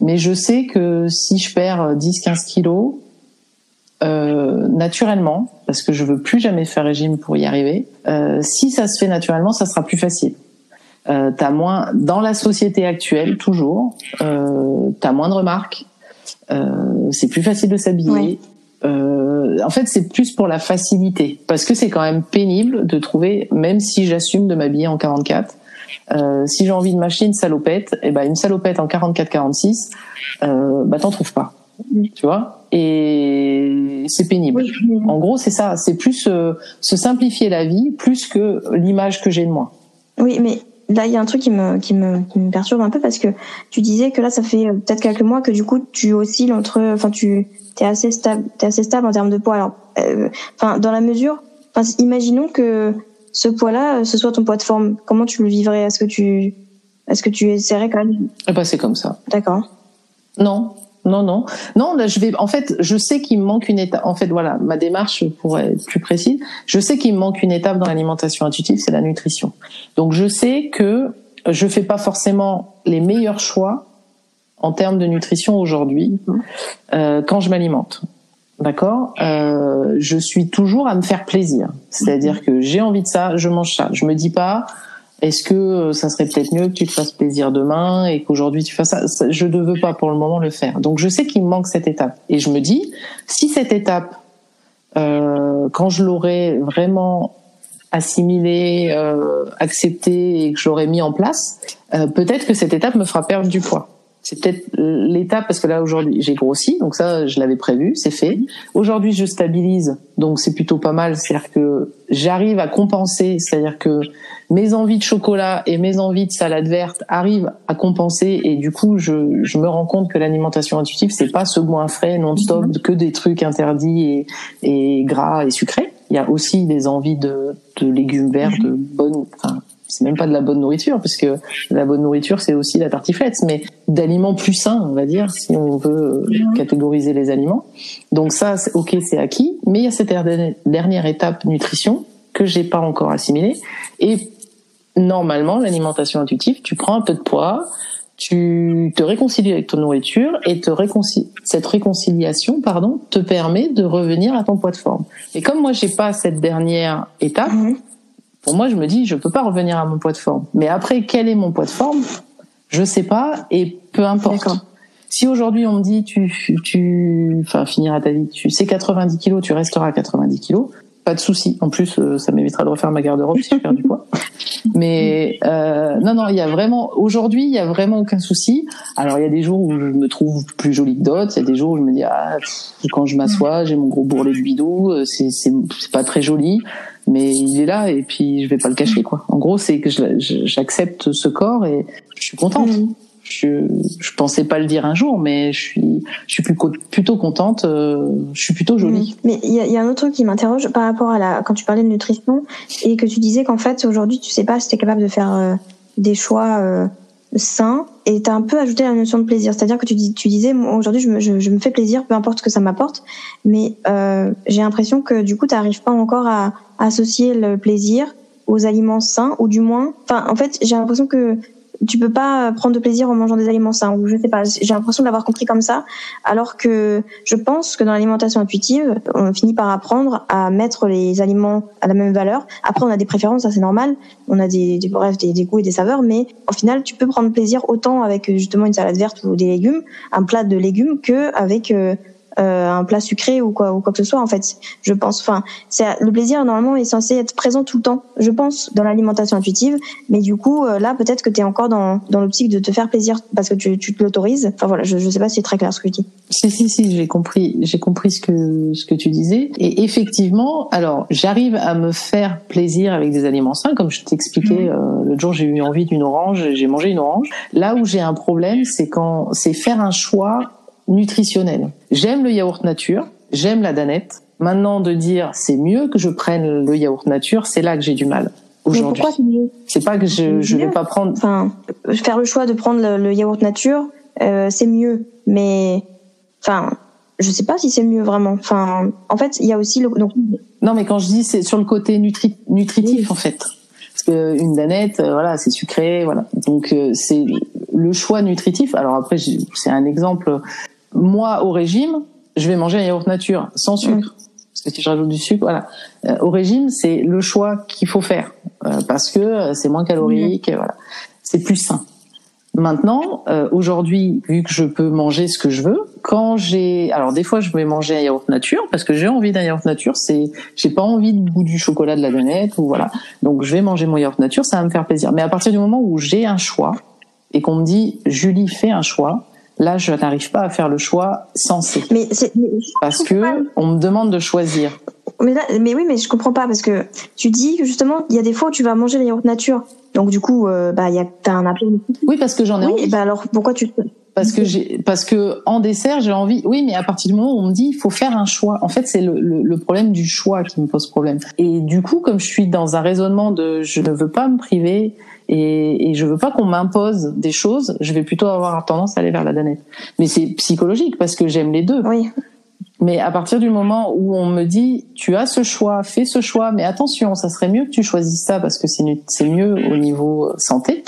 mais je sais que si je perds 10 15 kilos euh, naturellement, parce que je veux plus jamais faire régime pour y arriver. Euh, si ça se fait naturellement, ça sera plus facile euh, t'as moins dans la société actuelle toujours, euh, t'as moins de remarques, euh, c'est plus facile de s'habiller. Euh, en fait, c'est plus pour la facilité, parce que c'est quand même pénible de trouver, même si j'assume de m'habiller en 44. Euh, si j'ai envie de m'acheter une salopette, et eh ben une salopette en 44-46, euh, bah t'en trouves pas, tu vois? Et c'est pénible. En gros, c'est ça. C'est plus euh, se simplifier la vie, plus que l'image que j'ai de moi. Oui, mais là, il y a un truc qui me, qui me, qui me perturbe un peu parce que tu disais que là, ça fait euh, peut-être quelques mois que du coup, tu oscilles entre, enfin, tu es assez stable, es assez stable en termes de poids. Alors, euh, enfin, dans la mesure, enfin, imaginons que ce poids-là, ce soit ton poids de forme. Comment tu le vivrais? Est-ce que tu, est-ce que tu essaierais quand même? Eh ben, c'est comme ça. D'accord. Non, non, non, non. Là, je vais. En fait, je sais qu'il me manque une étape. En fait, voilà, ma démarche pour être plus précise. Je sais qu'il me manque une étape dans l'alimentation intuitive, c'est la nutrition. Donc, je sais que je fais pas forcément les meilleurs choix en termes de nutrition aujourd'hui euh, quand je m'alimente. D'accord? Euh, Je suis toujours à me faire plaisir. C'est-à-dire que j'ai envie de ça, je mange ça. Je me dis pas est-ce que euh, ça serait peut-être mieux que tu te fasses plaisir demain et qu'aujourd'hui tu fasses ça? Je ne veux pas pour le moment le faire. Donc je sais qu'il me manque cette étape. Et je me dis, si cette étape, euh, quand je l'aurai vraiment assimilée, euh, acceptée et que je l'aurai mis en place, euh, peut-être que cette étape me fera perdre du poids. C'est peut-être l'étape parce que là aujourd'hui j'ai grossi, donc ça je l'avais prévu, c'est fait. Aujourd'hui je stabilise, donc c'est plutôt pas mal. C'est-à-dire que j'arrive à compenser, c'est-à-dire que mes envies de chocolat et mes envies de salade verte arrivent à compenser et du coup je, je me rends compte que l'alimentation intuitive c'est pas ce moins frais non-stop mhm. que des trucs interdits et, et gras et sucrés. Il y a aussi des envies de, de légumes verts, de bonnes, enfin, c'est même pas de la bonne nourriture parce que la bonne nourriture c'est aussi la tartiflette mais d'aliments plus sains on va dire si on veut mhm. catégoriser les aliments donc ça ok c'est acquis mais il y a cette dernière étape nutrition que j'ai pas encore assimilée et normalement l'alimentation intuitive tu prends un peu de poids tu te réconcilies avec ton nourriture et te cette réconciliation pardon te permet de revenir à ton poids de forme et comme moi j'ai pas cette dernière étape mhm. Pour moi, je me dis, je peux pas revenir à mon poids de forme. Mais après, quel est mon poids de forme? Je sais pas, et peu importe. Si aujourd'hui on me dit, tu, tu, enfin, finiras ta vie, tu sais 90 kilos, tu resteras à 90 kilos, pas de souci. En plus, euh, ça m'évitera de refaire ma garde-robe si je perds du poids. Mais euh, non, non, il y a vraiment aujourd'hui, il y a vraiment aucun souci. Alors il y a des jours où je me trouve plus jolie que d'autres. Il y a des jours où je me dis ah quand je m'assois, j'ai mon gros bourrelet de bidou, euh, c'est c'est c'est pas très joli mais il est là et puis je vais pas le cacher quoi. En gros, c'est que j'accepte ce corps et je suis contente. Mm. Je, je pensais pas le dire un jour, mais je suis, je suis plutôt contente. Euh, je suis plutôt jolie. Mm. Mais il y a, y a, un autre truc qui m'interroge par rapport à la quand tu parlais de nutrition et que tu disais qu'en fait aujourd'hui tu sais pas si tu es capable de faire euh, des choix euh, sains et tu as un peu ajouté la notion de plaisir. C'est-à-dire que tu, dis, tu disais aujourd'hui je me, fais plaisir, peu importe ce que ça m'apporte, mais euh, j'ai l'impression que du coup tu n'arrives pas encore à associer le plaisir aux aliments sains ou du moins enfin en fait j'ai l'impression que tu peux pas prendre de plaisir en mangeant des aliments sains ou je sais pas j'ai l'impression de l'avoir compris comme ça alors que je pense que dans l'alimentation intuitive on finit par apprendre à mettre les aliments à la même valeur. Après on a des préférences ça c'est normal. On a des, bref des, goûts et des saveurs mais au final tu peux prendre plaisir autant avec justement une salade verte ou des légumes un plat de légumes que avec euh, euh, un plat sucré ou quoi ou quoi que ce soit en fait. Je pense enfin c'est le plaisir normalement est censé être présent tout le temps je pense dans l'alimentation intuitive. Mais du coup euh, là peut-être que tu es encore dans dans l'optique de te faire plaisir parce que tu, tu te l'autorises. Enfin voilà je je sais pas si c'est très clair ce que tu dis. Si si si j'ai compris j'ai compris ce que ce que tu disais. Et effectivement alors j'arrive à me faire plaisir avec des aliments sains. Comme je t'expliquais mmh. euh, l'autre jour j'ai eu envie d'une orange j'ai mangé une orange. Là où j'ai un problème c'est quand c'est faire un choix nutritionnel. J'aime le yaourt nature, j'aime la danette. Maintenant, de dire c'est mieux que je prenne le yaourt nature, c'est là que j'ai du mal. Aujourd'hui. Pourquoi c'est mieux? C'est pas que je je vais pas prendre. Enfin, faire le choix de prendre le, yaourt nature, euh, c'est mieux, mais enfin, je sais pas si c'est mieux vraiment. Enfin, en fait, il y a aussi le donc. Non, mais quand je dis c'est sur le côté nutri... nutritif en fait, parce que une danette, euh, voilà, c'est sucré, voilà. Donc euh, c'est le choix nutritif. Alors après, c'est un exemple moi, au régime, je vais manger un yaourt nature sans sucre. Parce que si je rajoute du sucre, voilà. Euh, au régime, c'est le choix qu'il faut faire euh, parce que euh, c'est moins calorique, et voilà. C'est plus sain. Maintenant, aujourd'hui, vu que je peux manger ce que je veux, quand j'ai, alors des fois je vais manger un yaourt nature parce que j'ai envie d'un yaourt nature, c'est, j'ai pas envie du goût du chocolat de la danette ou voilà. Donc je vais manger mon yaourt nature, ça va me faire plaisir. Mais à partir du moment où j'ai un choix et qu'on me dit Julie fait un choix, Là, je n'arrive pas à faire le choix sensé. Mais, mais parce que on me demande de choisir. Mais, mais oui, mais je comprends pas parce que tu dis que justement, il y a des fois où tu vas manger les yaourts nature. Donc du coup, euh, bah, il y a t'as un appel. Oui, parce que j'en ai oui, envie. Bah alors pourquoi tu parce que j'ai parce que en dessert j'ai envie oui mais à partir du moment où on me dit il faut faire un choix en fait c'est le, le, le, problème du choix qui me pose problème et du coup comme je suis dans un raisonnement de je ne veux pas me priver et, et je veux pas qu'on m'impose des choses. Je vais plutôt avoir tendance à aller vers la danette. Mais c'est psychologique parce que j'aime les deux. Oui. Mais à partir du moment où on me dit tu as ce choix, fais ce choix, mais attention, ça serait mieux que tu choisisses ça parce que c'est mieux au niveau santé.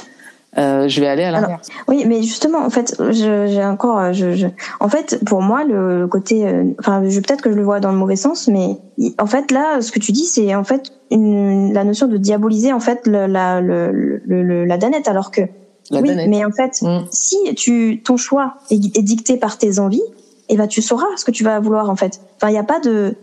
Euh, je vais aller à l'inverse. Oui, mais justement, en fait, j'ai encore, je, je, en fait, pour moi, le côté, euh, enfin, peut-être que je le vois dans le mauvais sens, mais en fait, là, ce que tu dis, c'est en fait une, la notion de diaboliser en fait le, la, le, le, la danette, alors que la oui, danette. mais en fait, Mm. si tu ton choix est, est dicté par tes envies, et ben tu sauras ce que tu vas vouloir en fait. Enfin, il n'y a pas de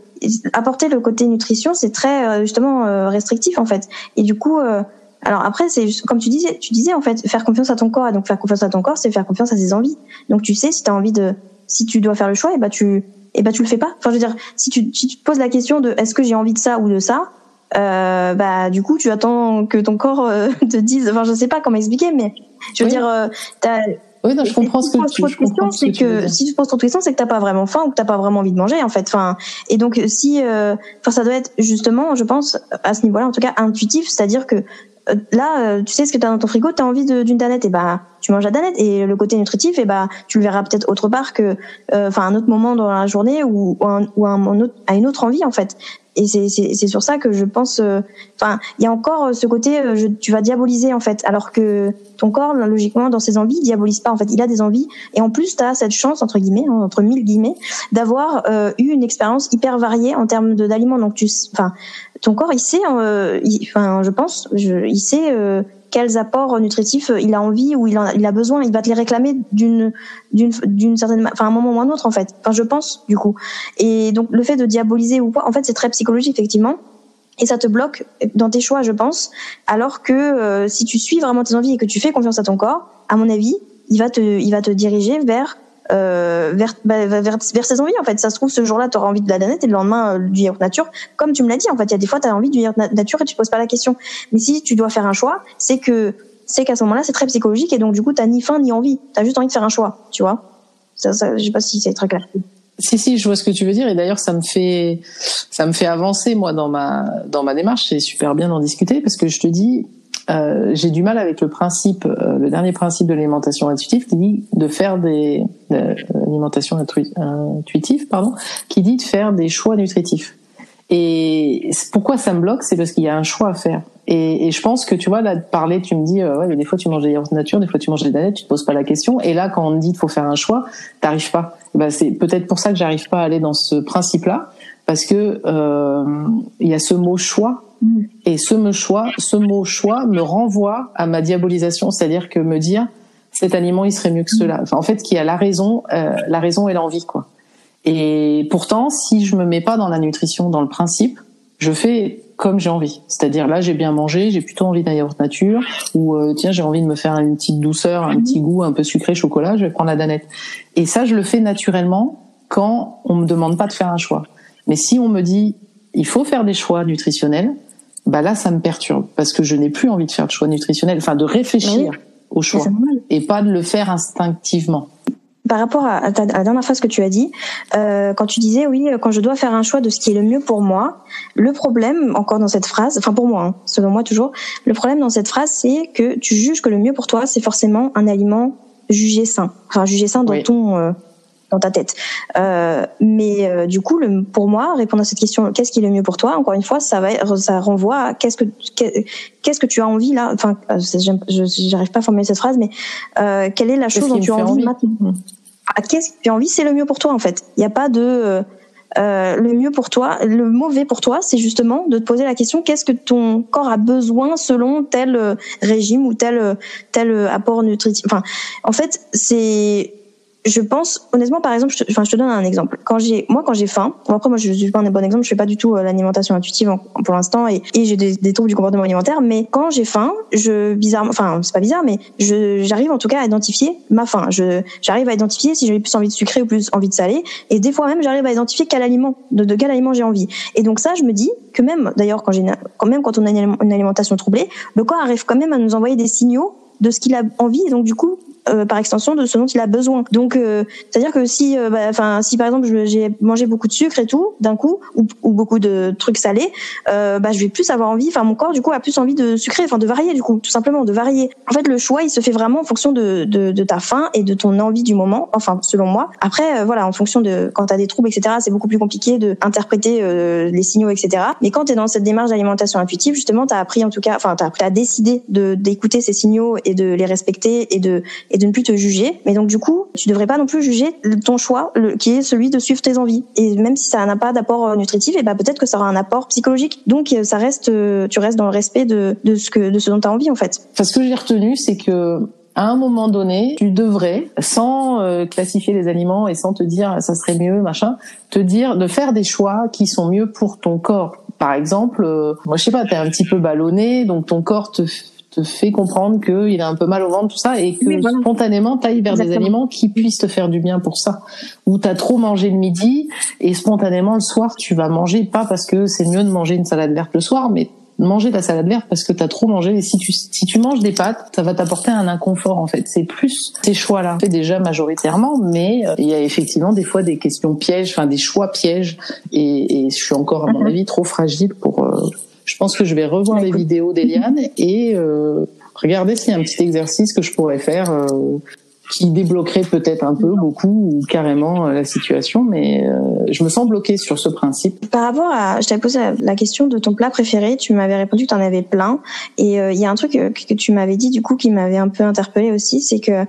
apporter le côté nutrition, c'est très euh, justement euh, restrictif en fait. Et du coup. Euh, Alors après, c'est comme tu disais, tu disais en fait, faire confiance à ton corps. Et donc faire confiance à ton corps, c'est faire confiance à ses envies. Donc tu sais si tu as envie de, si tu dois faire le choix, et bah tu, et bah tu le fais pas. Enfin, je veux dire, si tu, si tu te poses la question de est-ce que j'ai envie de ça ou de ça, euh, bah du coup tu attends que ton corps euh, te dise. Enfin, je sais pas comment expliquer, mais je veux dire, euh, t'as oui, non, je comprends ce que tu, poses question, c'est que, si tu poses trop de questions, c'est que t'as pas vraiment faim ou que t'as pas vraiment envie de manger, en fait. Enfin, et donc si, euh, enfin, ça doit être justement, je pense, à ce niveau-là, en tout cas, intuitif, c'est-à-dire que euh, là, tu sais ce que tu as dans ton frigo, tu as envie d'une danette, et bah tu manges la danette. Et le côté nutritif, et bah tu le verras peut-être autre part que, enfin, un autre moment dans la journée ou, ou, un, ou un, autre, à une autre envie en fait et c'est sur ça que je pense euh, enfin il y a encore euh, ce côté euh, je, tu vas diaboliser en fait. Alors que ton corps logiquement dans ses envies il diabolise pas en fait. Il a des envies. Et en plus tu as cette chance entre guillemets hein, entre mille guillemets d'avoir eu une expérience hyper variée en termes d'aliments donc tu enfin ton corps il sait enfin je pense je, il sait quels apports nutritifs il a envie ou il, a besoin. Il va te les réclamer d'une d'une d'une certaine, enfin un moment ou un autre en fait. Enfin je pense du coup. Et donc le fait de diaboliser ou quoi, en fait c'est très psychologique effectivement. Et ça te bloque dans tes choix, je pense. Alors que euh, si tu suis vraiment tes envies et que tu fais confiance à ton corps, à mon avis, il va te, il va te diriger vers euh, vers, bah, vers, vers ses envies en fait. Ça se trouve ce jour-là tu auras envie de la danette et le lendemain euh, du yaourt nature. Comme tu me l'as dit en fait, il y a des fois tu as envie du yaourt nature et tu poses pas la question. Mais si tu dois faire un choix, c'est que c'est qu'à ce moment-là c'est très psychologique et donc du coup t'as ni faim ni envie. T'as juste envie de faire un choix, tu vois. Ça, ça, je sais pas si c'est très clair. Si si, je vois ce que tu veux dire et d'ailleurs ça me fait ça me fait avancer moi dans ma dans ma démarche. C'est super bien d'en discuter parce que je te dis euh, j'ai du mal avec le principe, euh, le dernier principe de l'alimentation intuitive qui dit de faire des euh, l'alimentation intuitive, pardon, qui dit de faire des choix nutritifs. Et pourquoi ça me bloque, c'est parce qu'il y a un choix à faire. Et, je pense que tu vois là de parler, tu me dis ouais mais des fois tu manges des yaourts nature, des fois tu manges des danettes, tu te poses pas la question. Et là quand on me dit qu'il faut faire un choix, t'arrives pas. Ben, c'est peut-être pour ça que j'arrive pas à aller dans ce principe-là parce que il y a ce mot choix et ce mot choix, ce mot choix me renvoie à ma diabolisation, c'est-à-dire que me dire cet aliment il serait mieux que cela. Enfin, en fait, qui a la raison, euh, la raison et l'envie quoi. Et pourtant, si je me mets pas dans la nutrition, dans le principe, je fais comme j'ai envie. C'est-à-dire là, j'ai bien mangé, j'ai plutôt envie d'un yaourt nature, ou euh, tiens, j'ai envie de me faire une petite douceur, un petit goût un peu sucré chocolat, je vais prendre la danette. Et ça, je le fais naturellement quand on me demande pas de faire un choix. Mais si on me dit il faut faire des choix nutritionnels, bah là, ça me perturbe parce que je n'ai plus envie de faire de choix nutritionnel, enfin de réfléchir au choix et pas de le faire instinctivement. Par rapport à, ta, la dernière phrase que tu as dit, euh, quand tu disais oui, quand je dois faire un choix de ce qui est le mieux pour moi, le problème encore dans cette phrase, enfin pour moi, hein, selon moi toujours, le problème dans cette phrase, c'est que tu juges que le mieux pour toi, c'est forcément un aliment jugé sain, enfin jugé sain dans ton euh, dans ta tête. Euh, mais euh, du coup, le, pour moi, répondre à cette question, qu'est-ce qui est le mieux pour toi Encore une fois, ça va, ça renvoie à qu'est-ce que qu'est-ce que tu as envie là? Enfin, euh, j'arrive pas à formuler cette phrase, mais euh, quelle est la chose dont tu as envie, maintenant? Mmh. ah, Qu'est-ce que tu as envie? C'est le mieux pour toi en fait. Il n'y a pas de euh, le mieux pour toi, le mauvais pour toi, c'est justement de te poser la question qu'est-ce que ton corps a besoin selon tel régime ou tel tel apport nutritif. Enfin, en fait, c'est je pense honnêtement par exemple je te, enfin je te donne un exemple. Quand j'ai moi quand j'ai faim après moi je suis pas un bon exemple je fais pas du tout euh, l'alimentation intuitive pour l'instant et, j'ai des, des, troubles du comportement alimentaire mais quand j'ai faim je bizarrement enfin c'est pas bizarre mais je j'arrive en tout cas à identifier ma faim. Je j'arrive à identifier si j'ai plus envie de sucré ou plus envie de salé et des fois même j'arrive à identifier quel aliment de, de quel aliment j'ai envie. Et donc ça je me dis que même d'ailleurs quand j'ai quand même quand on a une alimentation troublée le corps arrive quand même à nous envoyer des signaux de ce qu'il a envie et donc du coup euh, par extension de ce dont il a besoin. Donc, euh, c'est-à-dire que si, euh, bah, enfin, si par exemple j'ai mangé beaucoup de sucre et tout d'un coup, ou, ou, beaucoup de trucs salés, bah, je vais plus avoir envie. Enfin, mon corps du coup a plus envie de sucrer, enfin de varier du coup, tout simplement de varier. En fait, le choix il se fait vraiment en fonction de, de, de ta faim et de ton envie du moment. Enfin, selon moi. Après, voilà, en fonction de quand t'as des troubles, etc. C'est beaucoup plus compliqué de interpréter les signaux, etc. Mais quand t'es dans cette démarche d'alimentation intuitive, justement, t'as appris en tout cas, enfin, t'as as décidé de d'écouter ces signaux et de les respecter et de de ne plus te juger. Mais donc du coup, tu devrais pas non plus juger ton choix, qui est celui de suivre tes envies. Et même si ça n'a pas d'apport euh, nutritif, et ben peut-être que ça aura un apport psychologique. Donc euh, ça reste, euh, tu restes dans le respect de, de ce que de ce dont tu as envie en fait. Parce que j'ai retenu, c'est que à un moment donné, tu devrais, sans classifier les aliments et sans te dire ça serait mieux, machin, te dire de faire des choix qui sont mieux pour ton corps. Par exemple, moi je sais pas, t'es un petit peu ballonné, donc ton corps te te fait comprendre qu'il a un peu mal au ventre, tout ça, et que spontanément, tu ailles vers des aliments qui puissent te faire du bien pour ça. Ou tu as trop mangé le midi, et spontanément, le soir, tu vas manger, pas parce que c'est mieux de manger une salade verte le soir, mais manger ta salade verte parce que tu as trop mangé. Et si tu, si tu manges des pâtes, ça va t'apporter un inconfort en fait. C'est plus ces choix-là. fait déjà majoritairement, mais euh, il y a effectivement des fois des questions pièges, enfin des choix pièges. Et, et je suis encore à mon mhm. avis trop fragile pour. Euh, je pense que je vais revoir les vidéos d'Eliane et euh, regarder s'il y a un petit exercice que je pourrais faire euh, qui débloquerait peut-être un peu, beaucoup ou carrément euh, la situation, mais euh, je me sens bloquée sur ce principe. Par rapport à, je t'avais posé la question de ton plat préféré, tu m'avais répondu que tu en avais plein, et euh, il y a un truc que, tu m'avais dit du coup qui m'avait un peu interpellée aussi, c'est que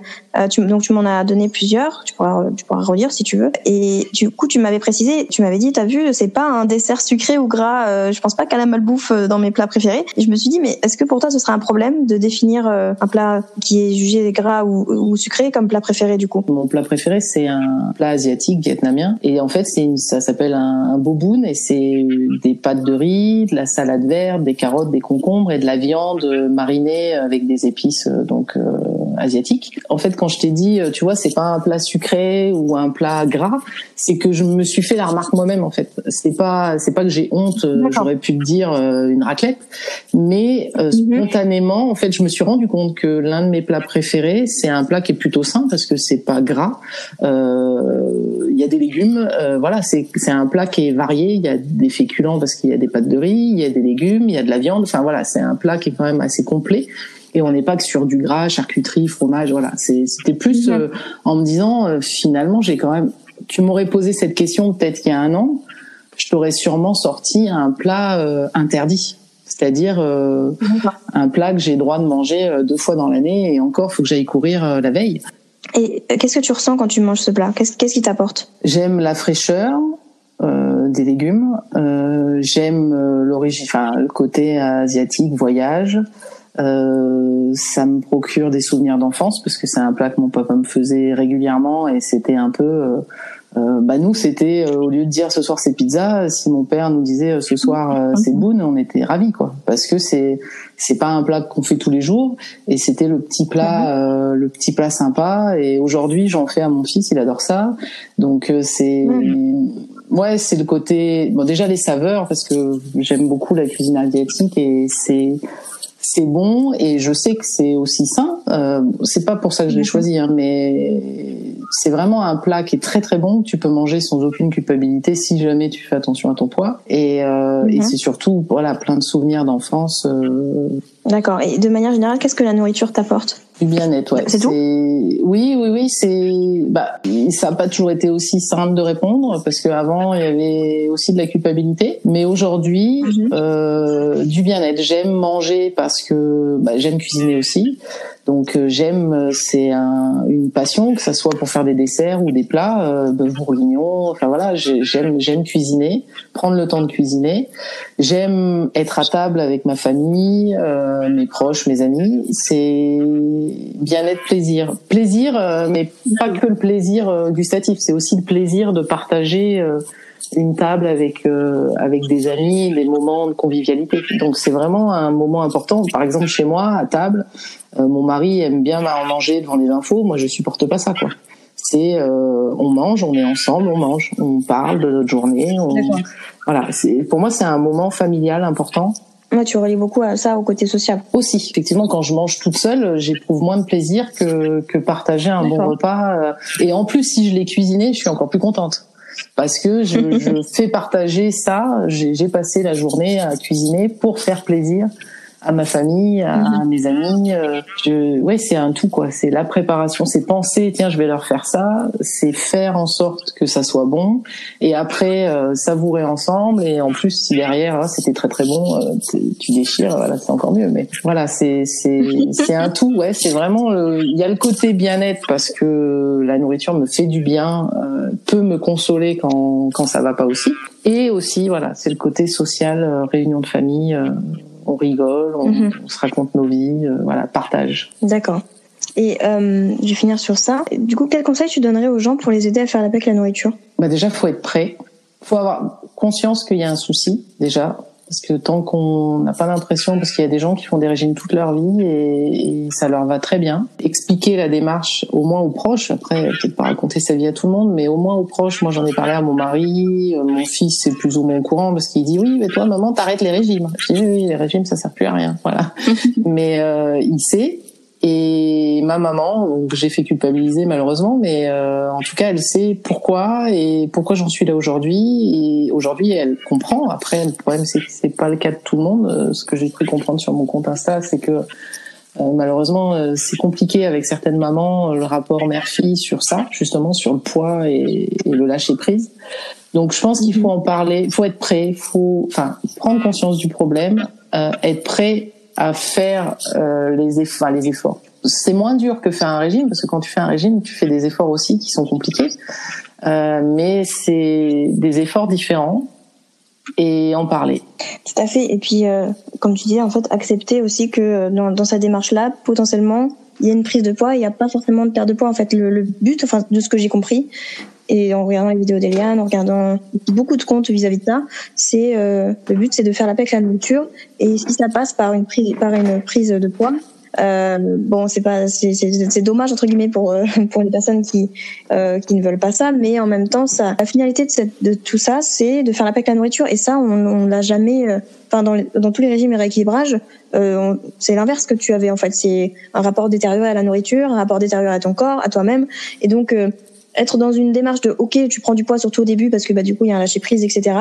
tu, donc tu m'en as donné plusieurs, tu pourras, tu pourras relire si tu veux, et du coup tu m'avais précisé, tu m'avais dit, t'as vu, c'est pas un dessert sucré ou gras, je pense pas qu'elle a malbouffe dans mes plats préférés, je me suis dit, mais est-ce que pour toi ce serait un problème de définir un plat qui est jugé gras ou, ou sucré comme plat préféré du coup? Mon plat préféré, c'est un plat asiatique vietnamien. Et en fait, c'est ça s'appelle un, un boboon et c'est des pâtes de riz, de la salade verte, des carottes, des concombres et de la viande marinée avec des épices euh, donc euh, asiatiques. En fait, quand je t'ai dit, euh, tu vois, c'est pas un plat sucré ou un plat gras, c'est que je me suis fait la remarque moi-même en fait. C'est pas c'est pas que j'ai honte, j'aurais pu te dire une raclette, mais mhm. spontanément, en fait, je me suis rendu compte que l'un de mes plats préférés, c'est un plat qui est plutôt sain parce que c'est pas gras. Euh, il y a des légumes, euh, voilà, c'est un plat qui est varié. Il y a des féculents parce qu'il y a des pâtes de riz, il y a des légumes, il y a de la viande. Enfin voilà, c'est un plat qui est quand même assez complet. Et on n'est pas que sur du gras, charcuterie, fromage, voilà. C'était plus euh, en me disant finalement j'ai quand même. Tu m'aurais posé cette question peut-être il y a un an, je t'aurais sûrement sorti un plat interdit c'est-à-dire un plat que j'ai droit de manger deux fois dans l'année et encore faut que j'aille courir la veille. Et qu'est-ce que tu ressens quand tu manges ce plat? Qu'est-ce qui t'apporte? J'aime la fraîcheur euh, des légumes. Euh, J'aime euh, l'origine, enfin le côté asiatique, voyage. Euh, ça me procure des souvenirs d'enfance parce que c'est un plat que mon papa me faisait régulièrement et c'était un peu euh, euh, bah nous c'était euh, au lieu de dire ce soir c'est pizza si mon père nous disait euh, ce soir c'est boune on était ravis quoi parce que c'est c'est pas un plat qu'on fait tous les jours et c'était le petit plat mhm. le petit plat sympa et aujourd'hui j'en fais à mon fils il adore ça donc c'est mhm. ouais c'est le côté bon déjà les saveurs parce que j'aime beaucoup la cuisine asiatique et c'est c'est bon et je sais que c'est aussi sain. Euh, c'est pas pour ça que je l'ai choisi, hein, mais c'est vraiment un plat qui est très très bon. Tu peux manger sans aucune culpabilité si jamais tu fais attention à ton poids. Et, euh, et mhm. c'est surtout voilà plein de souvenirs d'enfance. Euh, D'accord. Et de manière générale, qu'est-ce que la nourriture t'apporte? Du bien-être, ouais. C'est tout. Oui, oui, oui. C'est bah ça n'a pas toujours été aussi simple de répondre parce qu'avant il y avait aussi de la culpabilité, mais aujourd'hui mhm. euh, du bien-être. J'aime manger parce que bah, j'aime cuisiner aussi. Donc euh, j'aime, euh, c'est un, une passion, que ça soit pour faire des desserts ou des plats, euh, bœuf bourguignon. Enfin voilà, j'aime j'aime cuisiner, prendre le temps de cuisiner. J'aime être à table avec ma famille, euh, mes proches, mes amis. C'est bien-être, plaisir, plaisir, mais pas que le plaisir gustatif. C'est aussi le plaisir de partager une table avec euh, avec des amis, des moments de convivialité. Donc c'est vraiment un moment important. Par exemple chez moi à table, euh, mon mari aime bien manger devant les infos. Moi je supporte pas ça quoi. C'est euh, on mange, on est ensemble, on mange, on parle de notre journée. Voilà, c'est pour moi c'est un moment familial important. Moi, tu relis beaucoup à ça au côté social. Aussi, effectivement, quand je mange toute seule, j'éprouve moins de plaisir que, que partager un bon repas. Et en plus, si je l'ai cuisiné, je suis encore plus contente parce que je, je fais partager ça. J'ai passé la journée à cuisiner pour faire plaisir à ma famille, à, mhm. mes amis. Euh, je, ouais, c'est un tout quoi. C'est la préparation, c'est penser tiens je vais leur faire ça, c'est faire en sorte que ça soit bon et après euh, savourer ensemble et en plus si derrière hein, c'était très très bon, euh, tu déchires, voilà c'est encore mieux. Mais voilà c'est c'est c'est un tout. Ouais, c'est vraiment il y a le côté bien-être parce que la nourriture me fait du bien, peut me consoler quand quand ça va pas aussi et aussi voilà c'est le côté social, réunion de famille on rigole, mhm. on, se raconte nos vies, euh, voilà, partage. D'accord. Et euh, je vais finir sur ça. Du coup, quel conseil tu donnerais aux gens pour les aider à faire la paix avec la nourriture? Bah déjà, faut être prêt. Faut avoir conscience qu'il y a un souci déjà. Parce que tant qu'on n'a pas l'impression, parce qu'il y a des gens qui font des régimes toute leur vie et, et, ça leur va très bien, expliquer la démarche au moins aux proches. Après, peut-être pas raconter sa vie à tout le monde, mais au moins aux proches. Moi, j'en ai parlé à mon mari, euh, mon fils c'est plus ou moins au courant parce qu'il dit oui, mais toi, maman, t'arrêtes les régimes. Je dis oui, les régimes, ça sert plus à rien, voilà. mais euh, il sait et ma maman, j'ai fait culpabiliser malheureusement, mais euh, en tout cas, elle sait pourquoi et pourquoi j'en suis là aujourd'hui. Et aujourd'hui, elle comprend. Après, le problème, c'est que c'est pas le cas de tout le monde. Euh, ce que j'ai cru comprendre sur mon compte Insta, c'est que euh, malheureusement, euh, c'est compliqué avec certaines mamans le rapport mère-fille sur ça, justement sur le poids et, le lâcher prise. Donc, je pense qu'il faut en parler. Il faut être prêt. Faut, enfin, prendre conscience du problème, être prêt à faire euh, les, efforts, les efforts. C'est moins dur que faire un régime parce que quand tu fais un régime, tu fais des efforts aussi qui sont compliqués, euh, mais c'est des efforts différents et en parler. Tout à fait. Et puis, euh, comme tu disais, en fait, accepter aussi que dans, dans sa démarche-là, potentiellement, il y a une prise de poids, il n'y a pas forcément de perte de poids. En fait, le, le but, enfin, de ce que j'ai compris, et en regardant les vidéos d'Eliane, en regardant beaucoup de comptes vis-à-vis de ça, c'est euh, le but, c'est de faire la paix avec la nourriture. Et si ça passe par une prise, par une prise de poids, euh, bon, c'est pas, c'est dommage entre guillemets pour euh, pour les personnes qui euh, qui ne veulent pas ça, mais en même temps, ça, la finalité de, cette, de tout ça, c'est de faire la paix avec la nourriture. Et ça, on, on l'a jamais. Euh, enfin, dans, dans tous les régimes et rééquilibrage, euh, c'est l'inverse que tu avais en fait. C'est un rapport détérioré à la nourriture, un rapport détérioré à ton corps, à toi-même. Et donc être dans une démarche de ok tu prends du poids surtout au début parce que bah du coup il y a un lâcher prise etc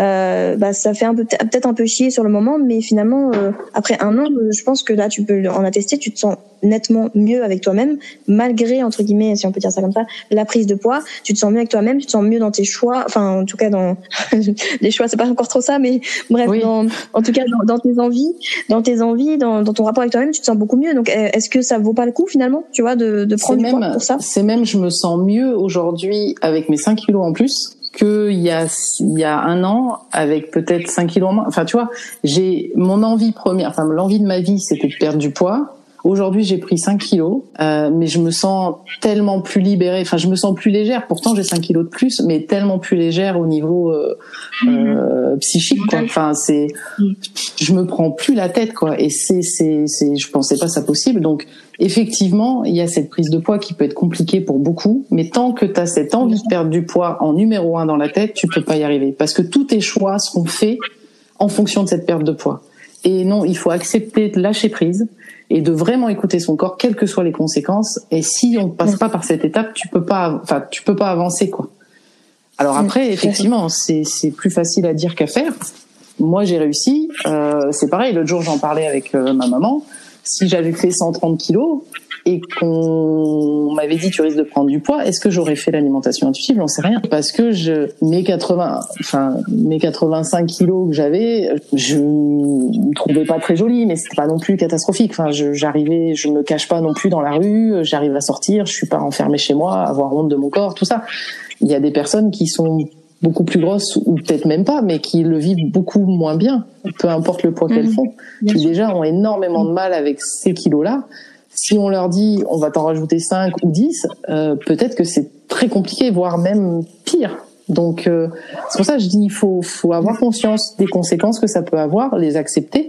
euh, bah ça fait un peu peut-être un peu chier sur le moment mais finalement euh, après un an je pense que là tu peux en attester tu te sens nettement mieux avec toi-même malgré entre guillemets si on peut dire ça comme ça la prise de poids. Tu te sens mieux avec toi-même tu te sens mieux dans tes choix enfin en tout cas dans les choix c'est pas encore trop ça mais bref dans, en tout cas dans, dans, tes envies dans tes envies dans, dans ton rapport avec toi-même tu te sens beaucoup mieux. Donc est-ce que ça vaut pas le coup finalement tu vois de, de prendre du poids pour ça? c'est même je me sens mieux aujourd'hui avec mes 5 kilos en plus qu'il y a y a un an avec peut-être 5 kilos en moins. Enfin, tu vois, j'ai mon envie première, enfin l'envie de ma vie, c'était de perdre du poids. Aujourd'hui, j'ai pris 5 kilos, euh, mais je me sens tellement plus libérée. Enfin, je me sens plus légère. Pourtant, j'ai 5 kilos de plus, mais tellement plus légère au niveau euh, euh, psychique. Quoi. Enfin, c'est, je me prends plus la tête, quoi. Et c'est, c'est, c'est, je pensais pas ça possible. Donc, effectivement, il y a cette prise de poids qui peut être compliquée pour beaucoup, mais tant que tu as cette envie de perdre du poids en numéro un dans la tête, tu peux pas y arriver, parce que tous tes choix seront faits en fonction de cette perte de poids. Et non, il faut accepter de lâcher prise et de vraiment écouter son corps, quelles que soient les conséquences. Et si on ne passe pas par cette étape, tu peux pas, enfin, tu peux pas avancer, quoi. Alors après, effectivement, c'est c'est plus facile à dire qu'à faire. Moi, j'ai réussi. Euh, c'est pareil. L'autre jour, j'en parlais avec euh, ma maman. Si j'avais fait 130 kilos, et qu'on m'avait dit tu risques de prendre du poids, est-ce que j'aurais fait l'alimentation intuitive? J'en sais rien parce que je mes 80 enfin mes 85 kilos que j'avais, je me trouvais pas très jolie mais c'était pas non plus catastrophique. Enfin, j'arrivais, je, me cache pas non plus dans la rue, j'arrive à sortir, je suis pas enfermée chez moi, avoir honte de mon corps, tout ça. Il y a des personnes qui sont beaucoup plus grosses ou peut-être même pas, mais qui le vivent beaucoup moins bien, peu importe le poids qu'elles mmh. font, qui déjà ont énormément de mal avec ces kilos-là si on leur dit on va t'en rajouter 5 ou 10, euh, peut-être que c'est très compliqué, voire même pire. Donc euh, c'est pour ça que je dis il faut, avoir conscience des conséquences que ça peut avoir, les accepter,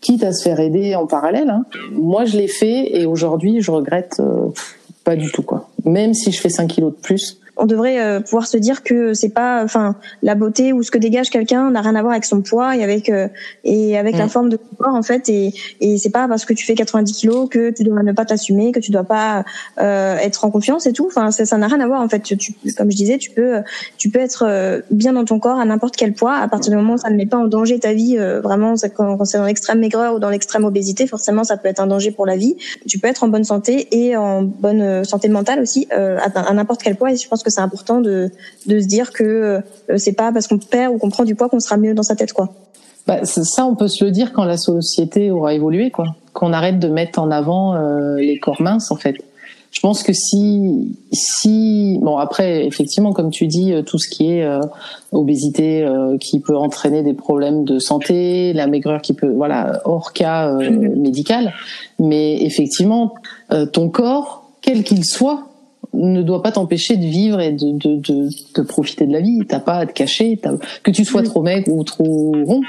quitte à se faire aider en parallèle. Hein. Moi je l'ai fait et aujourd'hui je regrette euh, pas du tout quoi. Même si je fais 5 kilos de plus, on devrait euh, pouvoir se dire que c'est pas, enfin, la beauté ou ce que dégage quelqu'un n'a rien à voir avec son poids et avec euh, et avec la mm. forme de son corps en fait. Et et c'est pas parce que tu fais 90 kilos que tu dois ne pas t'assumer, que tu dois pas euh, être en confiance et tout. Enfin, ça n'a rien à voir en fait. Tu, comme je disais, tu peux tu peux être bien dans ton corps à n'importe quel poids à partir du moment où ça ne met pas en danger ta vie. vraiment, quand, quand c'est dans l'extrême maigreur ou dans l'extrême obésité, forcément, ça peut être un danger pour la vie. Tu peux être en bonne santé et en bonne santé mentale aussi à, n'importe quel poids. Et je pense que c'est important de, de se dire que euh, c'est pas parce qu'on perd ou qu'on prend du poids qu'on sera mieux dans sa tête, quoi. Bah, ça, on peut se le dire quand la société aura évolué, quoi. Qu'on arrête de mettre en avant euh, les corps minces, en fait. Je pense que si, si, bon après, effectivement, comme tu dis, euh, tout ce qui est obésité qui peut entraîner des problèmes de santé, la maigreur qui peut, voilà, hors cas médical, mais effectivement, ton corps, quel qu'il soit, ne doit pas t'empêcher de vivre et de, de, de, de, profiter de la vie. T'as pas à te cacher. Que tu sois trop maigre ou trop rond,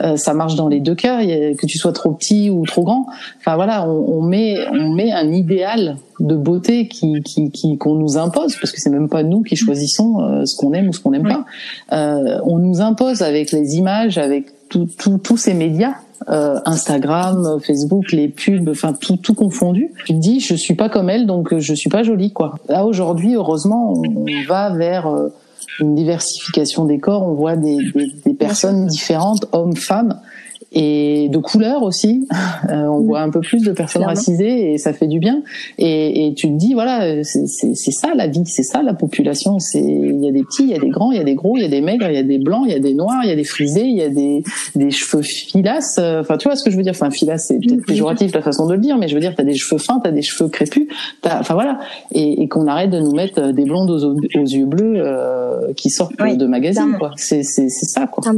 euh, ça marche dans les deux cas. Que tu sois trop petit ou trop grand. Enfin voilà, on, on met on met un idéal de beauté qui qui qui qu'on nous impose parce que c'est même pas nous qui choisissons euh, ce qu'on aime ou ce qu'on n'aime pas. Euh, on nous impose avec les images, avec tous ces médias euh, Instagram, Facebook, les pubs, enfin tout, tout confondu. Tu te dis, je suis pas comme elle, donc je suis pas jolie, quoi. Là aujourd'hui, heureusement, on va vers euh, une diversification des corps. On voit des, des, des personnes différentes, hommes, femmes et de couleurs aussi. Euh, on voit un peu plus de personnes racisées et ça fait du bien. Et, et tu te dis voilà, c'est ça la vie, c'est ça la population. C'est il y a des petits, il y a des grands, il y a des gros, il y a des maigres, il y a des blancs, il y a des noirs, il y a des frisés, il y a des des cheveux filasses. Enfin tu vois ce que je veux dire. Enfin filasse c'est peut-être péjoratif la façon de le dire, mais je veux dire t'as des cheveux fins, t'as des cheveux crépus. Enfin voilà. Et, et qu'on arrête de nous mettre des blondes aux, aux yeux bleus euh, qui sortent de magazines quoi. C'est c'est ça quoi. Ah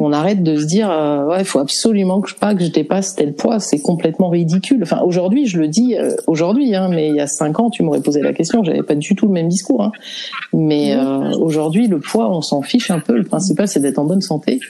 On arrête de se dire euh, ouais faut absolument pas que je dépasse tel poids, c'est complètement ridicule. Enfin, aujourd'hui, je le dis euh, aujourd'hui, hein, mais il y a cinq ans, tu m'aurais posé la question, j'avais pas du tout le même discours. Hein. Mais euh, aujourd'hui, le poids, on s'en fiche un peu. Le principal, c'est d'être en bonne santé.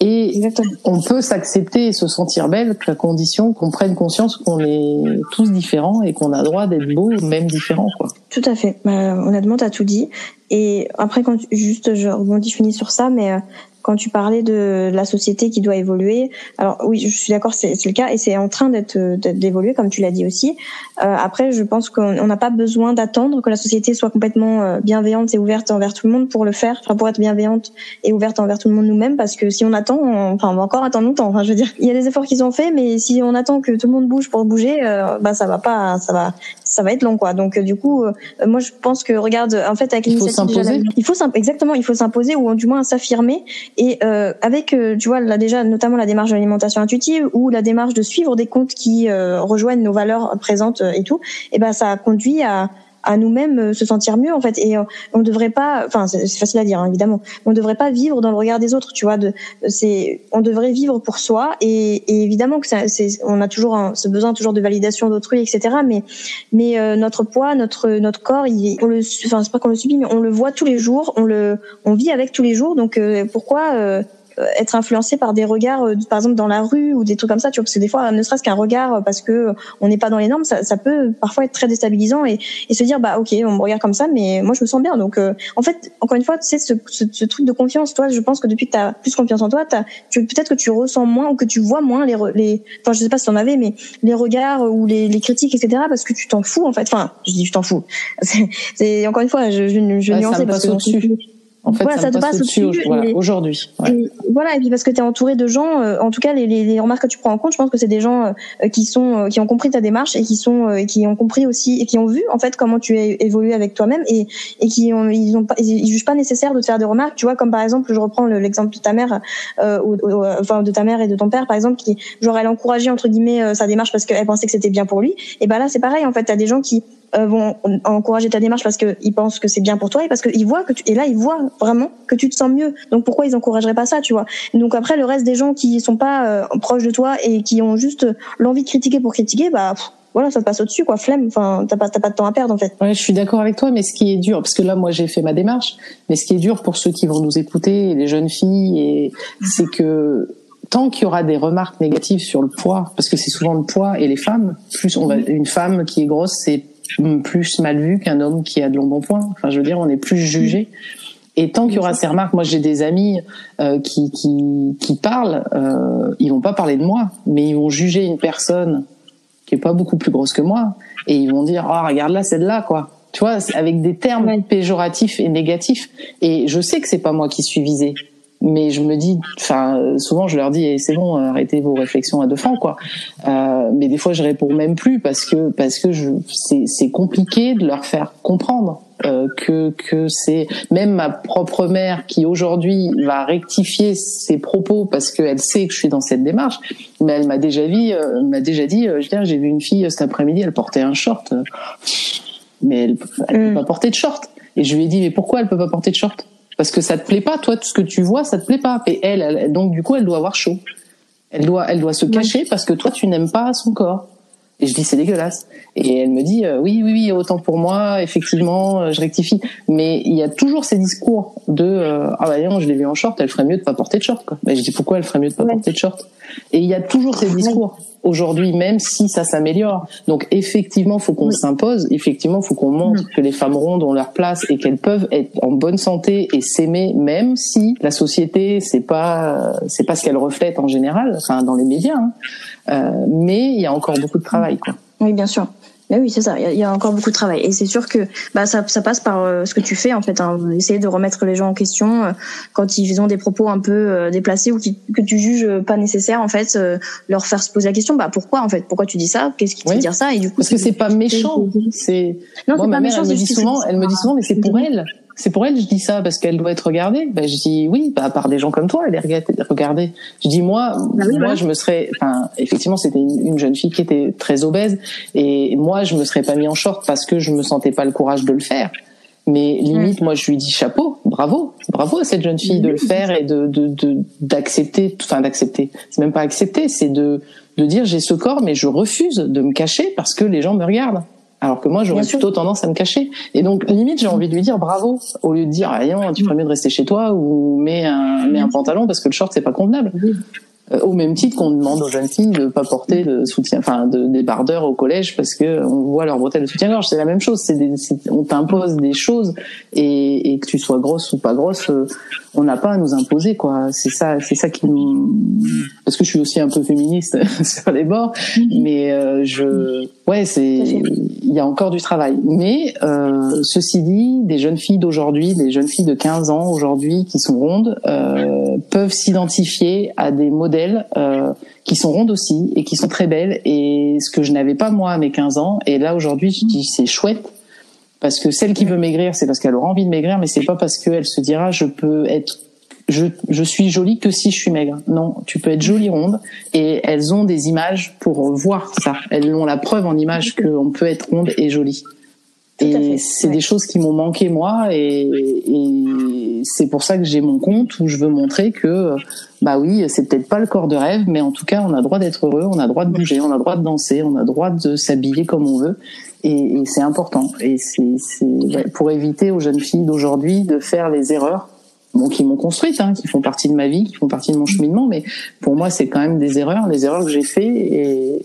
Et on peut s'accepter et se sentir belle à condition qu'on prenne conscience qu'on est tous différents et qu'on a droit d'être beau, même différents, quoi. Tout à fait. Bah, honnêtement, t'as tout dit. Et après, quand juste, je rebondis, finis sur ça, mais euh, quand tu parlais de la société qui doit évoluer, alors oui, je suis d'accord, c'est le cas et c'est en train d'être d'évoluer comme tu l'as dit aussi. Euh, après, je pense qu'on n'a pas besoin d'attendre que la société soit complètement euh, bienveillante et ouverte envers tout le monde pour le faire, enfin pour être bienveillante et ouverte envers tout le monde nous-mêmes, parce que si on attend, on, enfin on va encore attendre longtemps. Enfin, je veux dire, il y a des efforts qu'ils ont faits, mais si on attend que tout le monde bouge pour bouger, euh, bah ça va pas, ça va, ça va être long quoi. Donc du coup, moi je pense que regarde, en fait avec l'initiative, il faut exactement, il faut s'imposer ou du moins s'affirmer et euh, avec, euh, tu vois, là déjà notamment la démarche de l'alimentation intuitive ou la démarche de suivre des comptes qui euh, rejoignent nos valeurs présentes et tout, et ben ça conduit à à nous-mêmes euh, se sentir mieux en fait. Et euh, on devrait pas enfin c'est facile à dire hein, évidemment on devrait pas vivre dans le regard des autres tu vois de c'est on devrait vivre pour soi et, et évidemment que c'est on a toujours un, ce besoin toujours de validation d'autrui etc mais mais euh, notre poids notre notre corps il, on le enfin c'est pas qu'on le subit mais on le voit tous les jours on le on vit avec tous les jours donc pourquoi euh, être influencé par des regards, euh, par exemple dans la rue ou des trucs comme ça, tu vois, parce que des fois, ne serait-ce qu'un regard euh, parce que on n'est pas dans les normes, ça, ça, peut parfois être très déstabilisant et, et, se dire bah ok, on me regarde comme ça, mais moi je me sens bien. Donc en fait, encore une fois, tu sais, ce, ce, ce, truc de confiance, toi, je pense que depuis que tu as plus confiance en toi, tu peut-être que tu ressens moins ou que tu vois moins les, les enfin je sais pas si t'en avais, mais les regards ou les, les critiques, etc. Parce que tu t'en fous en fait. Enfin, je dis je t'en fous. C'est encore une fois, je, je, je nuancer parce que en fait, ça, te passe au-dessus aujourd'hui. Voilà, et puis parce que tu es entouré de gens, euh, en tout cas les, les, remarques que tu prends en compte, je pense que c'est des gens euh, qui sont euh, qui ont compris ta démarche et qui sont qui ont compris aussi et qui ont vu en fait comment tu as évolué avec toi-même et et qui ont ils ont pas ils, jugent pas nécessaire de te faire des remarques, tu vois comme par exemple je reprends l'exemple de ta mère ou, enfin de ta mère et de ton père par exemple qui genre elle encourageait entre guillemets sa démarche parce qu'elle pensait que c'était bien pour lui et ben là c'est pareil en fait tu as des gens qui euh, vont encourager ta démarche parce qu'ils pensent que c'est bien pour toi et parce qu'ils voient que tu, et là ils voient vraiment que tu te sens mieux. Donc pourquoi ils encourageraient pas ça, tu vois? Donc après le reste des gens qui sont pas euh, proches de toi et qui ont juste l'envie de critiquer pour critiquer, bah voilà, ça te passe au-dessus, quoi, flemme. Enfin, t'as pas, t'as pas de temps à perdre, en fait. Ouais, je suis d'accord avec toi, mais ce qui est dur, parce que là, moi, j'ai fait ma démarche, mais ce qui est dur pour ceux qui vont nous écouter, les jeunes filles, c'est que tant qu'il y aura des remarques négatives sur le poids, parce que c'est souvent le poids et les femmes, plus une femme qui est grosse, c'est plus mal vu qu'un homme qui a de longs points. Enfin, je veux dire, on est plus jugé. Et tant qu'il y aura ces remarques, moi j'ai des amis euh, qui, qui, qui parlent, euh, ils vont pas parler de moi, mais ils vont juger une personne qui est pas beaucoup plus grosse que moi, et ils vont dire ah oh, regarde là celle-là quoi, tu vois, avec des termes péjoratifs et négatifs. Et je sais que c'est pas moi qui suis visée, mais je me dis, enfin, souvent je leur dis, eh, c'est bon, arrêtez vos réflexions à deux francs, quoi. Euh, mais des fois, je réponds même plus parce que parce que je, c'est compliqué de leur faire comprendre euh, que que c'est même ma propre mère qui aujourd'hui va rectifier ses propos parce qu'elle sait que je suis dans cette démarche. Mais elle m'a déjà dit, euh, m'a déjà dit, euh, j'ai vu une fille cet après-midi, elle portait un short, mais elle, elle peut mm. pas porter de short. Et je lui ai dit, mais pourquoi elle peut pas porter de short? Parce que ça te plaît pas, toi, tout ce que tu vois, ça te plaît pas. Et elle, elle donc du coup, elle doit avoir chaud. Elle doit, elle doit se cacher parce que toi, tu n'aimes pas son corps. Et je dis c'est dégueulasse. Et elle me dit euh, oui oui oui autant pour moi effectivement euh, je rectifie. Mais il y a toujours ces discours de euh, ah bah non je l'ai vu en short elle ferait mieux de pas porter de short quoi. Mais je dis pourquoi elle ferait mieux de pas porter de short? Et il y a toujours ces discours aujourd'hui même si ça s'améliore. Donc effectivement faut qu'on s'impose. Effectivement faut qu'on montre que les femmes rondes ont leur place et qu'elles peuvent être en bonne santé et s'aimer même si la société c'est pas c'est pas ce qu'elle reflète en général. Enfin dans les médias. Hein. Euh, mais il y a encore beaucoup de travail. Quoi. Oui, bien sûr. Mais oui, c'est ça. Il y, a encore beaucoup de travail, et c'est sûr que bah, ça, ça passe par euh, ce que tu fais en fait. Hein, essayer de remettre les gens en question euh, quand ils ont des propos un peu déplacés ou qui, que tu juges pas nécessaires. En fait, leur faire se poser la question. Bah pourquoi en fait? Pourquoi tu dis ça? Qu'est-ce qui te fait dire ça? Et du coup, parce que c'est pas méchant. C'est moi, ma mère, elle me dit souvent, elle me dit souvent, mais c'est pour elle c'est pour elle je dis ça parce qu'elle doit être regardée. Ben je dis oui, bah, par des gens comme toi, elle est regardée. Je dis moi, bah moi je me serais, enfin effectivement c'était une, jeune fille qui était très obèse et moi je me serais pas mis en short parce que je me sentais pas le courage de le faire. Mais limite, moi, je lui dis chapeau, bravo, bravo à cette jeune fille de le faire et de d'accepter, de, enfin d'accepter. C'est même pas accepter, c'est de de dire j'ai ce corps, mais je refuse de me cacher parce que les gens me regardent. Alors que moi, j'aurais plutôt tendance à me cacher. Et donc, limite, j'ai envie de lui dire bravo, au lieu de dire, ah, non, tu ferais mieux de rester chez toi ou mets un, mets un pantalon parce que le short, c'est pas convenable. Euh, au même titre qu'on demande aux jeunes filles de pas porter de soutien, enfin de, des bardeurs au collège parce que on voit leur bretelle de soutien-gorge. C'est la même chose. C'est on t'impose des choses et, et, que tu sois grosse ou pas grosse, euh, on n'a pas à nous imposer quoi. C'est ça, c'est ça qui nous. Parce que je suis aussi un peu féministe sur les bords, mais euh, je, ouais, c'est, il y a encore du travail. Mais euh, ceci dit, des jeunes filles d'aujourd'hui, des jeunes filles de 15 ans aujourd'hui qui sont rondes, euh, peuvent s'identifier à des modèles euh, qui sont rondes aussi et qui sont très belles. Et ce que je n'avais pas moi à mes 15 ans. Et là aujourd'hui, je dis c'est chouette parce que celle qui veut maigrir, c'est parce qu'elle aura envie de maigrir, mais c'est pas parce qu'elle se dira je peux être je, je suis jolie que si je suis maigre. Non, tu peux être jolie ronde et elles ont des images pour voir ça. Elles ont la preuve en image qu'on peut être ronde et jolie. et c'est des choses qui m'ont manqué moi et, et c'est pour ça que j'ai mon compte où je veux montrer que bah oui, c'est peut-être pas le corps de rêve, mais en tout cas, on a droit d'être heureux, on a droit de bouger, on a droit de danser, on a droit de s'habiller comme on veut, et, c'est important. Et c'est pour éviter aux jeunes filles d'aujourd'hui de faire les erreurs bon, qui m'ont construite, hein, qui font partie de ma vie, qui font partie de mon cheminement, mais pour moi, c'est quand même des erreurs, les erreurs que j'ai fait, et,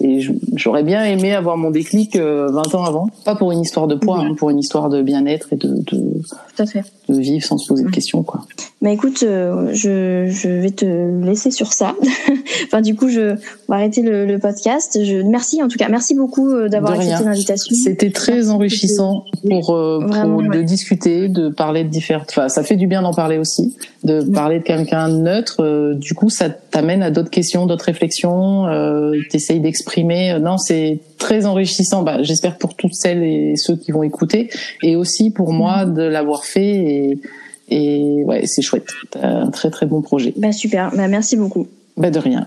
et j'aurais bien aimé avoir mon déclic 20 euh, ans avant, pas pour une histoire de poids, hein, pour une histoire de bien-être et de, de, Tout à fait. de vivre sans se poser de questions, quoi. Bah écoute, euh, je, je vais te laisser sur ça. enfin, du coup, je on va arrêter le, le, podcast. Je merci en tout cas, merci beaucoup euh, d'avoir accepté l'invitation. C'était très enrichissant pour, pour de discuter, de parler de différentes. Enfin, ça fait du bien d'en parler aussi, de parler de quelqu'un neutre. du coup, ça t'amène à d'autres questions, d'autres réflexions. Euh, T'essayes d'exprimer. Non, c'est très enrichissant. Bah, J'espère pour toutes celles et ceux qui vont écouter, et aussi pour moi de l'avoir fait. Et, et ouais, c'est chouette. un très très bon projet. Bah super. Bah merci beaucoup. Bah de rien.